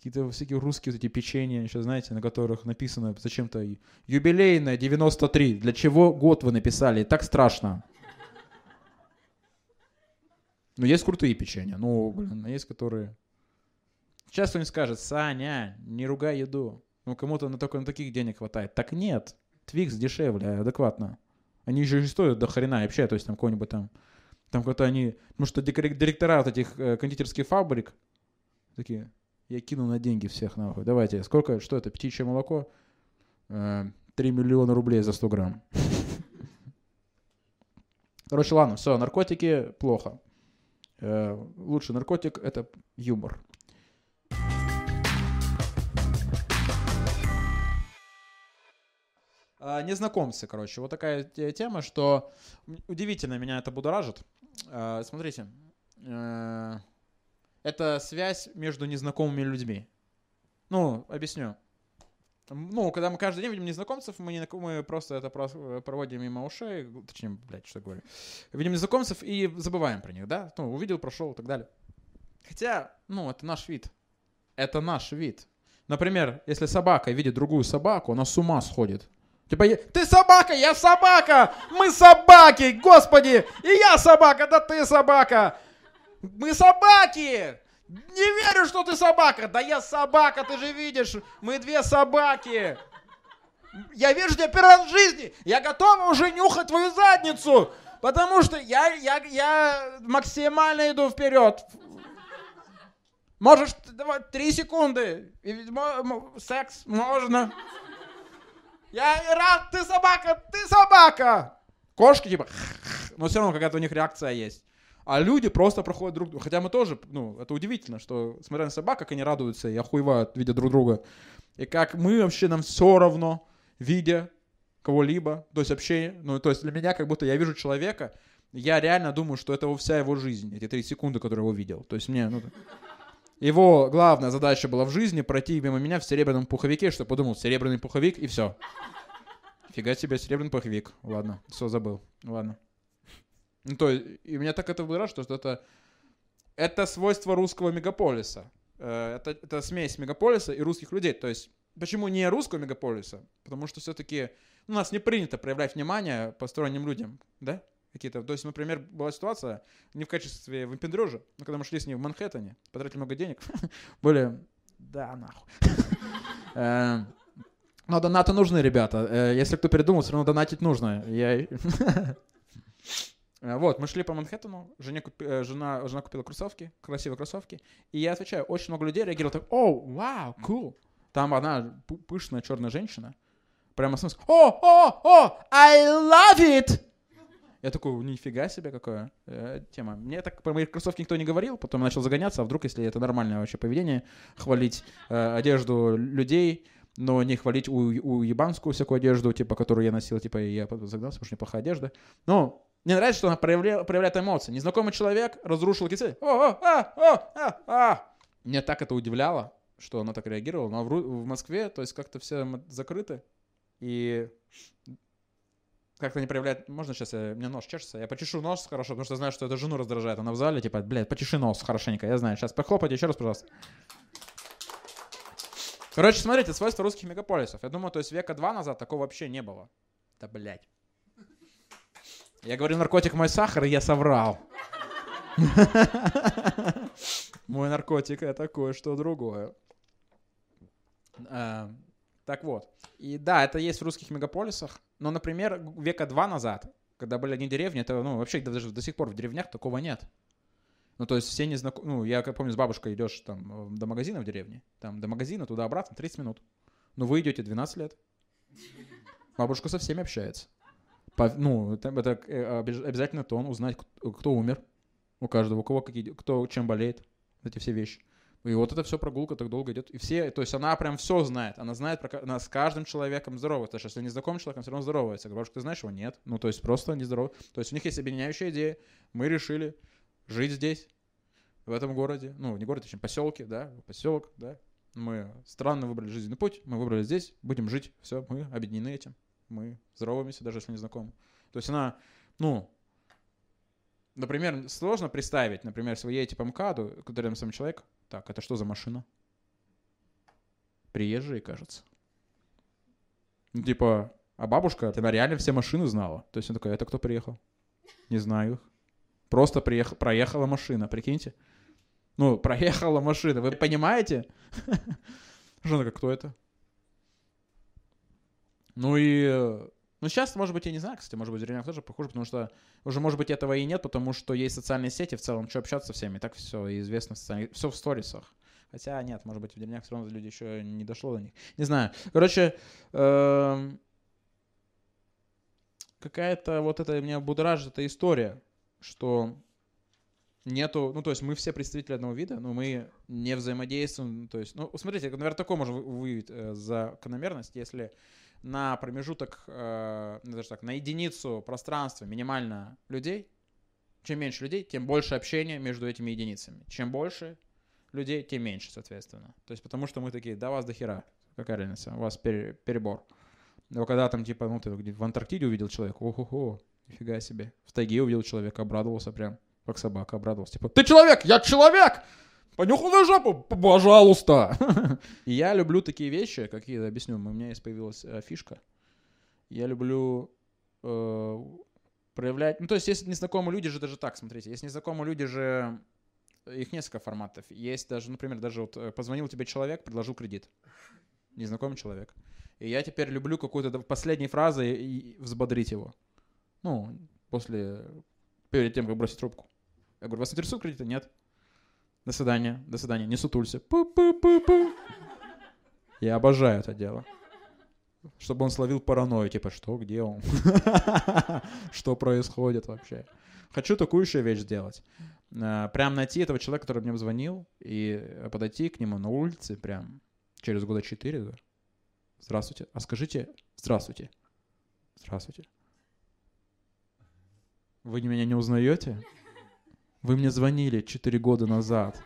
A: какие-то всякие русские вот эти печенья, сейчас знаете, на которых написано зачем-то юбилейное 93. Для чего год вы написали? Так страшно. Ну, есть крутые печенья, ну, блин, есть которые... Сейчас кто-нибудь скажет, Саня, не ругай еду. Ну, кому-то на только на таких денег хватает. Так нет, Твикс дешевле, адекватно. Они же стоят до хрена вообще, то есть там какой-нибудь там... Там какой-то они... Потому что директора вот этих э, кондитерских фабрик такие, я кину на деньги всех нахуй. Давайте, сколько, что это, птичье молоко? Э, 3 миллиона рублей за 100 грамм. Короче, ладно, все, наркотики плохо. Э, лучший наркотик — это юмор. А, незнакомцы, короче. Вот такая тема, что удивительно меня это будоражит. А, смотрите, э, это связь между незнакомыми людьми. Ну, объясню. Ну, когда мы каждый день видим незнакомцев, мы, не, мы просто это проводим мимо ушей, точнее, блядь, что говорю. Видим незнакомцев и забываем про них, да? Ну, увидел, прошел и так далее. Хотя, ну, это наш вид. Это наш вид. Например, если собака видит другую собаку, она с ума сходит. Типа, ты собака, я собака! Мы собаки, господи! И я собака, да ты собака! Мы собаки! Не верю, что ты собака. Да я собака, ты же видишь. Мы две собаки. Я вижу тебя первый раз в жизни. Я готова уже нюхать твою задницу. Потому что я, я, я максимально иду вперед. Можешь давай, три секунды. Секс можно. Я рад, ты собака, ты собака. Кошки типа, *laughs* но все равно какая-то у них реакция есть. А люди просто проходят друг друга. Хотя мы тоже, ну, это удивительно, что, смотря на собак, как они радуются и охуевают, видя друг друга. И как мы вообще, нам все равно, видя кого-либо, то есть вообще, ну, то есть для меня, как будто я вижу человека, я реально думаю, что это вся его жизнь, эти три секунды, которые его видел. То есть мне, ну, его главная задача была в жизни пройти мимо меня в серебряном пуховике, что подумал, серебряный пуховик и все. Фига себе, серебряный пуховик. Ладно, все забыл. Ладно. Ну, то есть, и меня так это выражает, что это, это свойство русского мегаполиса. Э, это, это смесь мегаполиса и русских людей. То есть, почему не русского мегаполиса? Потому что все-таки ну, у нас не принято проявлять внимание посторонним людям, да? Какие-то, то есть, например, была ситуация не в качестве выпендрежа, но когда мы шли с ней в Манхэттене, потратили много денег, *laughs* были, да, нахуй. *laughs* Э, но донаты нужны, ребята. Э, если кто передумал, все равно донатить нужно. Я... *laughs* Э, вот, мы шли по Манхэттену, жене купи, э, жена, жена купила кроссовки, красивые кроссовки, и я отвечаю, очень много людей реагировало так, о, вау, cool. Там одна пышная черная женщина, прямо смысл, о, о, о, I love it! Я такой, нифига себе, какая э, тема. Мне так про мои кроссовки никто не говорил, потом я начал загоняться, а вдруг, если это нормальное вообще поведение, хвалить э, одежду людей, но не хвалить у, у ебанскую всякую одежду, типа, которую я носил, типа, я загнался, потому что неплохая одежда. Но мне нравится, что она проявляет, проявляет эмоции. Незнакомый человек разрушил кисель. О, о, а, о, а, а. Мне так это удивляло, что она так реагировала. Но в, в Москве, то есть как-то все закрыты. И как-то не проявляет... Можно сейчас я... Мне нос чешется? Я почешу нос хорошо, потому что знаю, что это жену раздражает. Она в зале, типа, блядь, почеши нос хорошенько. Я знаю. Сейчас похлопайте еще раз, пожалуйста. Короче, смотрите, свойства русских мегаполисов. Я думаю, то есть века два назад такого вообще не было. Да, блядь. Я говорю, наркотик мой сахар, и я соврал. *laughs* Мой наркотик это кое-что другое. А, так вот. И да, это есть в русских мегаполисах. Но, например, века два назад, когда были одни деревни, это ну, вообще даже до сих пор в деревнях такого нет. Ну, то есть все не знакомы. Ну, я как помню, с бабушкой идешь там до магазина в деревне. Там до магазина, туда-обратно 30 минут. Ну, вы идете 12 лет. Бабушка со всеми общается. По, ну, это, это э, обязательно тон, узнать, кто, умер. У каждого, у кого какие, кто чем болеет. Эти все вещи. И вот это все прогулка так долго идет. И все, то есть она прям все знает. Она знает, про, она с каждым человеком здоровается. Что если не знаком человеком, все равно здоровается. Говорю, ты знаешь его? Нет. Ну, то есть просто не здоров. То есть у них есть объединяющая идея. Мы решили жить здесь, в этом городе. Ну, не город, точнее, поселке, да, поселок, да. Мы странно выбрали жизненный путь. Мы выбрали здесь, будем жить. Все, мы объединены этим. Мы здороваемся, даже если не знакомы. То есть она, ну, например, сложно представить, например, если вы едете по МКАДу, куда рядом сам человек, так, это что за машина? Приезжие, кажется. Ну, типа, а бабушка, она реально все машины знала. То есть он такой, это кто приехал? Не знаю их. Просто приехал, проехала машина, прикиньте. Ну, проехала машина, вы понимаете? *laughs* Жена, как кто это? Ну и ну, сейчас, может быть, я не знаю, кстати, может быть, в деревнях тоже похоже, потому что уже, может быть, этого и нет, потому что есть социальные сети в целом, что общаться со всеми, так все известно, все в сторисах. Хотя нет, может быть, в деревнях все равно люди еще не дошло до них. Не знаю. Короче, эм, какая-то вот это меня будоражит эта история, что нету, ну, то есть мы все представители одного вида, но мы не взаимодействуем, то есть, ну, смотрите, наверное, такое можно выявить э, закономерность, если на промежуток, э, ну, даже так, на единицу пространства минимально людей, чем меньше людей, тем больше общения между этими единицами. Чем больше людей, тем меньше, соответственно. То есть потому что мы такие, да вас до хера, какая разница, у вас пере, перебор. Но когда там, типа, ну, ты в Антарктиде увидел человека, охо-хо, нифига себе. В тайге увидел человека, обрадовался прям, как собака обрадовался. Типа, ты человек, я человек! Понюхал жопу, пожалуйста. *laughs* Я люблю такие вещи, какие объясню. У меня есть появилась э, фишка. Я люблю э, проявлять... Ну, то есть, если незнакомые люди же даже так, смотрите, если незнакомые люди же... Их несколько форматов. Есть даже, например, даже вот э, позвонил тебе человек, предложил кредит. Незнакомый человек. И я теперь люблю какую-то последней фразой и взбодрить его. Ну, после... Перед тем, как бросить трубку. Я говорю, вас интересует кредит? Нет. До свидания, до свидания, не сутулься. Пу-пу-пу-пу. Я обожаю это дело. Чтобы он словил паранойю, типа, что, где он? *laughs* Что происходит вообще? Хочу такую еще вещь сделать. А, прям найти этого человека, который мне звонил, и подойти к нему на улице прям через года четыре. Здравствуйте. А скажите, здравствуйте. Здравствуйте. Вы меня не узнаете? Вы мне звонили 4 года назад,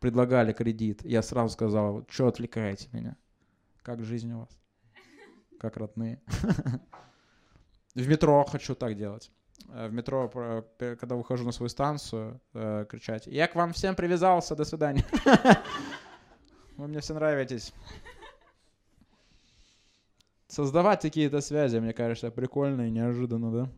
A: предлагали кредит. Я сразу сказал, что отвлекаете меня? Как жизнь у вас? Как родные? *laughs* В метро хочу так делать. Э, в метро, когда выхожу на свою станцию, э, кричать, я к вам всем привязался, до свидания. *laughs* Вы мне все нравитесь. Создавать какие-то связи, мне кажется, прикольно и неожиданно, да?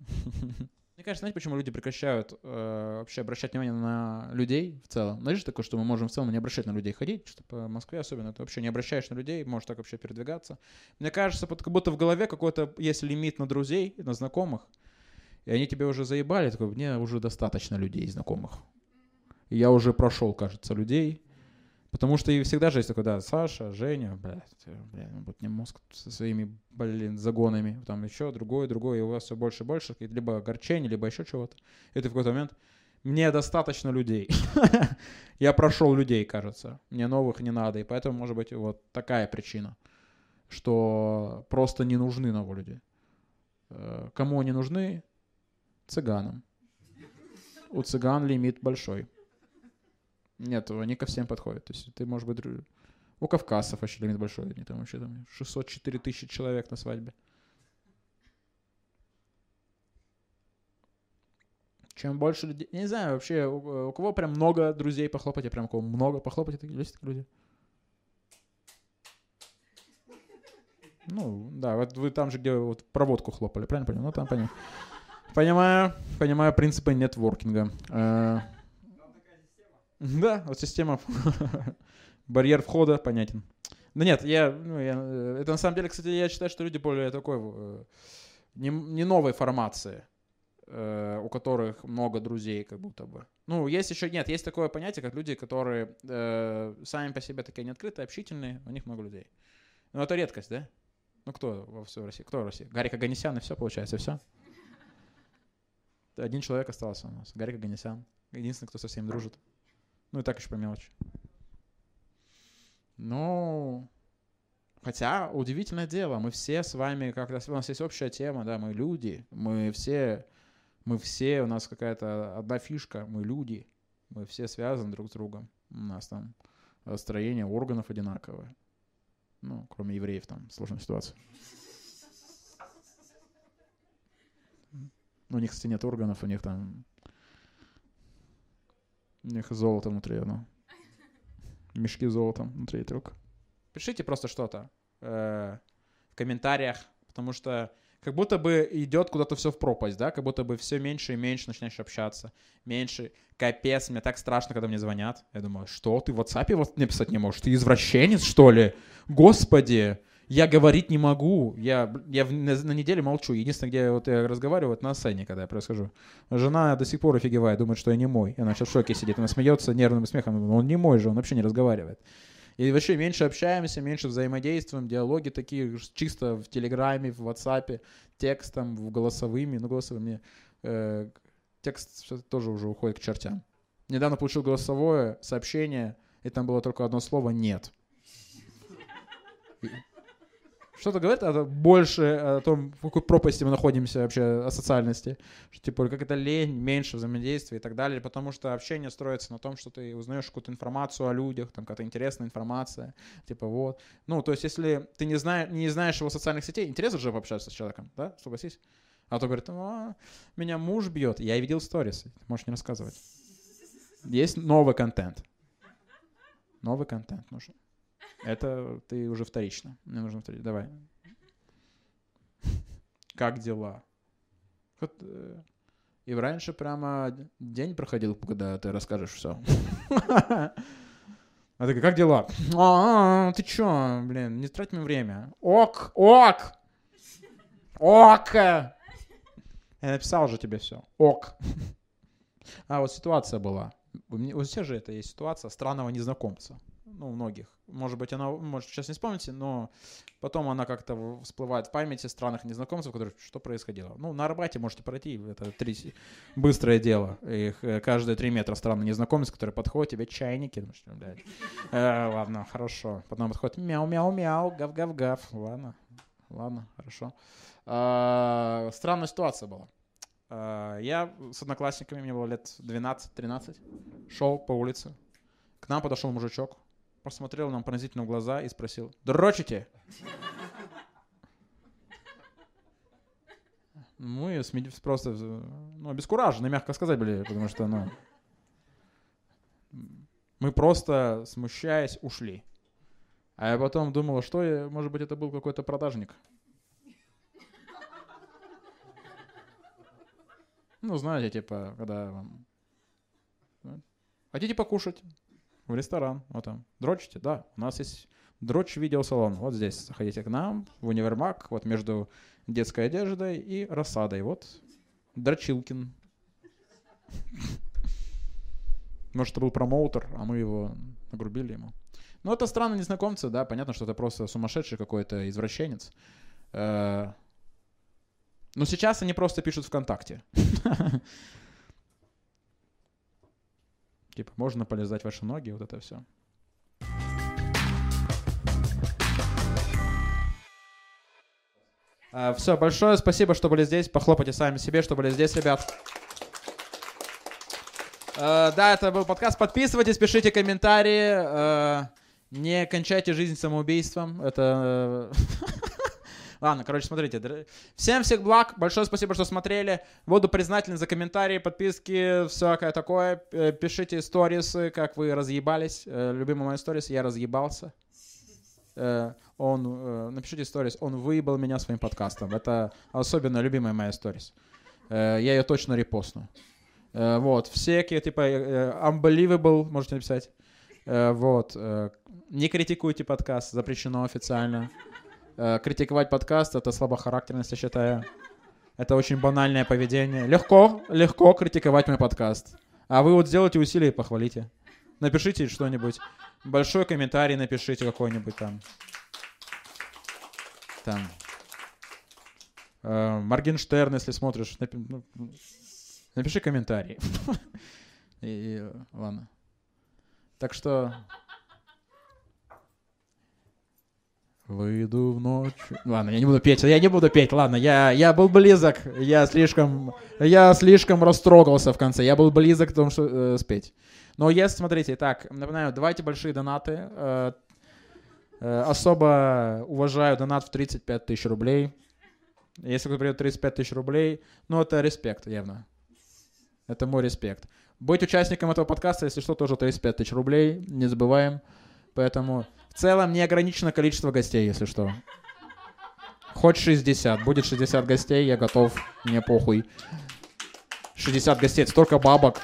A: *laughs* Мне кажется, знаете, почему люди прекращают э, вообще обращать внимание на людей в целом? Знаешь, такое, что мы можем в целом не обращать на людей ходить, что по Москве особенно, ты вообще не обращаешь на людей, можешь так вообще передвигаться. Мне кажется, вот как будто в голове какой-то есть лимит на друзей, на знакомых, и они тебе уже заебали, такой, мне уже достаточно людей знакомых. И я уже прошел, кажется, людей, Потому что и всегда же есть такой, да, Саша, Женя, блядь, блядь, ну, вот мне мозг со своими, блин, загонами, там еще другое, другое, и у вас все больше и больше, либо огорчение, либо еще чего-то. И ты в какой-то момент, мне достаточно людей. *laughs* Я прошел людей, кажется. Мне новых не надо. И поэтому, может быть, вот такая причина, что просто не нужны новые люди. Э, кому они нужны? Цыганам. У цыган лимит большой. Нет, они ко всем подходят. То есть ты, может быть, у кавказцев вообще лимит большой. Они там вообще там 604 тысячи человек на свадьбе. Чем больше людей... Я не знаю, вообще, у, у кого прям много друзей похлопать, я прям у кого много похлопать, это есть такие люди? Ну, да, вот вы там же, где вот проводку хлопали, правильно понял? Ну, там понял. Понимаю, понимаю принципы нетворкинга. *laughs* Да, вот система, *laughs* барьер входа понятен. Да нет, я, ну, я, э, это на самом деле, кстати, я считаю, что люди более такой, э, не, не новой формации. э, у которых много друзей, как будто бы. Ну, есть еще, нет, есть такое понятие, как люди, которые э, сами по себе такие неоткрытые, общительные, у них много людей. Ну, это редкость, да? Ну, кто во всей России? Кто в России? Гарик Аганесян, и все, получается, все? Один человек остался у нас. Гарик Аганесян. Единственный, кто со всеми дружит. Ну, и так еще по мелочи. Ну, хотя удивительное дело, мы все с вами, как у нас есть общая тема, да, мы люди, мы все, мы все, у нас какая-то одна фишка, мы люди, мы все связаны друг с другом. У нас там строение органов одинаковое. Ну, кроме евреев, там сложная ситуация. Ну, у них, кстати, нет органов, у них там... У них золото внутри, ну мешки с золотом внутри только. Пишите просто что-то э, в комментариях, потому что как будто бы идет куда-то все в пропасть, да, как будто бы все меньше и меньше начинаешь общаться, меньше. Капец, мне так страшно, когда мне звонят. Я думаю, что ты в WhatsApp вот написать не можешь? Ты извращенец, что ли? Господи, я говорить не могу. Я, я на, на неделе молчу. Единственное, где вот я разговариваю, это на сцене, когда я происхожу. Жена до сих пор офигевает, думает, что я не мой. Она сейчас в шоке сидит. Она смеется нервным смехом. Он не мой же, он вообще не разговаривает. И вообще меньше общаемся, меньше взаимодействуем, диалоги такие чисто в Телеграме, в WhatsApp, текстом, в голосовыми. Ну, голосовыми. Э, текст тоже уже уходит к чертям. Недавно получил голосовое сообщение, и там было только одно слово «нет». Что-то говорит это больше о том, в какой пропасти мы находимся вообще о социальности. Что, типа, как это лень, меньше взаимодействия и так далее. Потому что общение строится на том, что ты узнаешь какую-то информацию о людях, там какая-то интересная информация. Типа вот. Ну, то есть, если ты не, знаешь, не знаешь его социальных сетей, интересно же пообщаться с человеком, да? Согласись? А то говорит, а, меня муж бьет. Я видел сторис. Можешь не рассказывать. Есть новый контент. Новый контент нужен. Это ты уже вторично. Мне нужно вторично. Давай. Как дела? Вот, э, и раньше прямо день проходил, когда ты расскажешь все. А такая, как дела? А, ты чё, блин, не трать мне время. Ок, ок, ок. Я написал же тебе все. Ок. А вот ситуация была. У всех же это есть ситуация странного незнакомца ну, многих. Может быть, она, может, сейчас не вспомните, но потом она как-то всплывает в памяти странных незнакомцев, которые, что происходило. Ну, на Арбате можете пройти, это три, быстрое дело. Их э, каждые три метра странный незнакомец, который подходит, тебе чайники. Блядь. Э, ладно, хорошо. Потом подходит мяу-мяу-мяу, гав-гав-гав. Ладно, ладно, хорошо. А, странная ситуация была. А, я с одноклассниками, мне было лет 12-13, шел по улице. К нам подошел мужичок, посмотрел нам пронзительно в глаза и спросил, дрочите? Мы просто, ну, обескуражены, мягко сказать, были, потому что, ну, мы просто, смущаясь, ушли. А я потом думал, что, я, может быть, это был какой-то продажник. Ну, знаете, типа, когда вам... Хотите покушать? В ресторан, вот там. Дрочите? Да, у нас есть дрочь видеосалон. Вот здесь заходите к нам, в универмаг, вот между детской одеждой и рассадой. Вот Дрочилкин. *laughs* Может, это был промоутер, а мы его нагрубили ему. Ну, это странные незнакомцы, да, понятно, что это просто сумасшедший какой-то извращенец. Э, но сейчас они просто пишут ВКонтакте. *laughs* Типа, можно полезать ваши ноги, вот это все. Uh, все, большое спасибо, что были здесь. Похлопайте сами себе, что были здесь, ребят. Uh, да, это был подкаст. Подписывайтесь, пишите комментарии. Uh, не кончайте жизнь самоубийством. Это... *laughs* Ладно, короче, смотрите. Всем всех благ. Большое спасибо, что смотрели. Буду признателен за комментарии, подписки, всякое такое. Э, пишите сторисы, как вы разъебались. Э, любимый мой сторис, я разъебался. Э, он, напишите сторис, он выебал меня своим подкастом. Это особенно любимая моя сторис. Я ее точно репостну. Вот, всякие, типа, unbelievable, можете написать. Вот, не критикуйте подкаст, запрещено официально. Э, критиковать подкаст — это слабохарактерность, я считаю. Это очень банальное поведение. Легко, легко критиковать мой подкаст. А вы вот сделайте усилия и похвалите. Напишите что-нибудь. Большой комментарий напишите какой-нибудь там. Там. Э, Моргенштерн, если смотришь, напи- ну, напиши комментарий. *laughs* И, ладно. Так что... Выйду в ночь. Ладно, я не буду петь. Я не буду петь. Ладно, я, я был близок. Я слишком, я слишком растрогался в конце. Я был близок к тому, что э, спеть. Но если, смотрите, так, напоминаю, давайте большие донаты. Э, э, особо уважаю донат в 35 тысяч рублей. Если кто придет 35 тысяч рублей, ну это респект, явно. Это мой респект. Быть участником этого подкаста, если что, тоже 35 тысяч рублей, не забываем. Поэтому в целом не ограничено количество гостей, если что. Хоть 60. Будет 60 гостей, я готов, мне похуй. 60 гостей, столько бабок.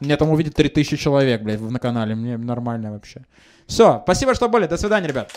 A: Мне там увидит 3000 человек, блядь, на канале. Мне нормально вообще. Все, спасибо, что были. До свидания, ребят.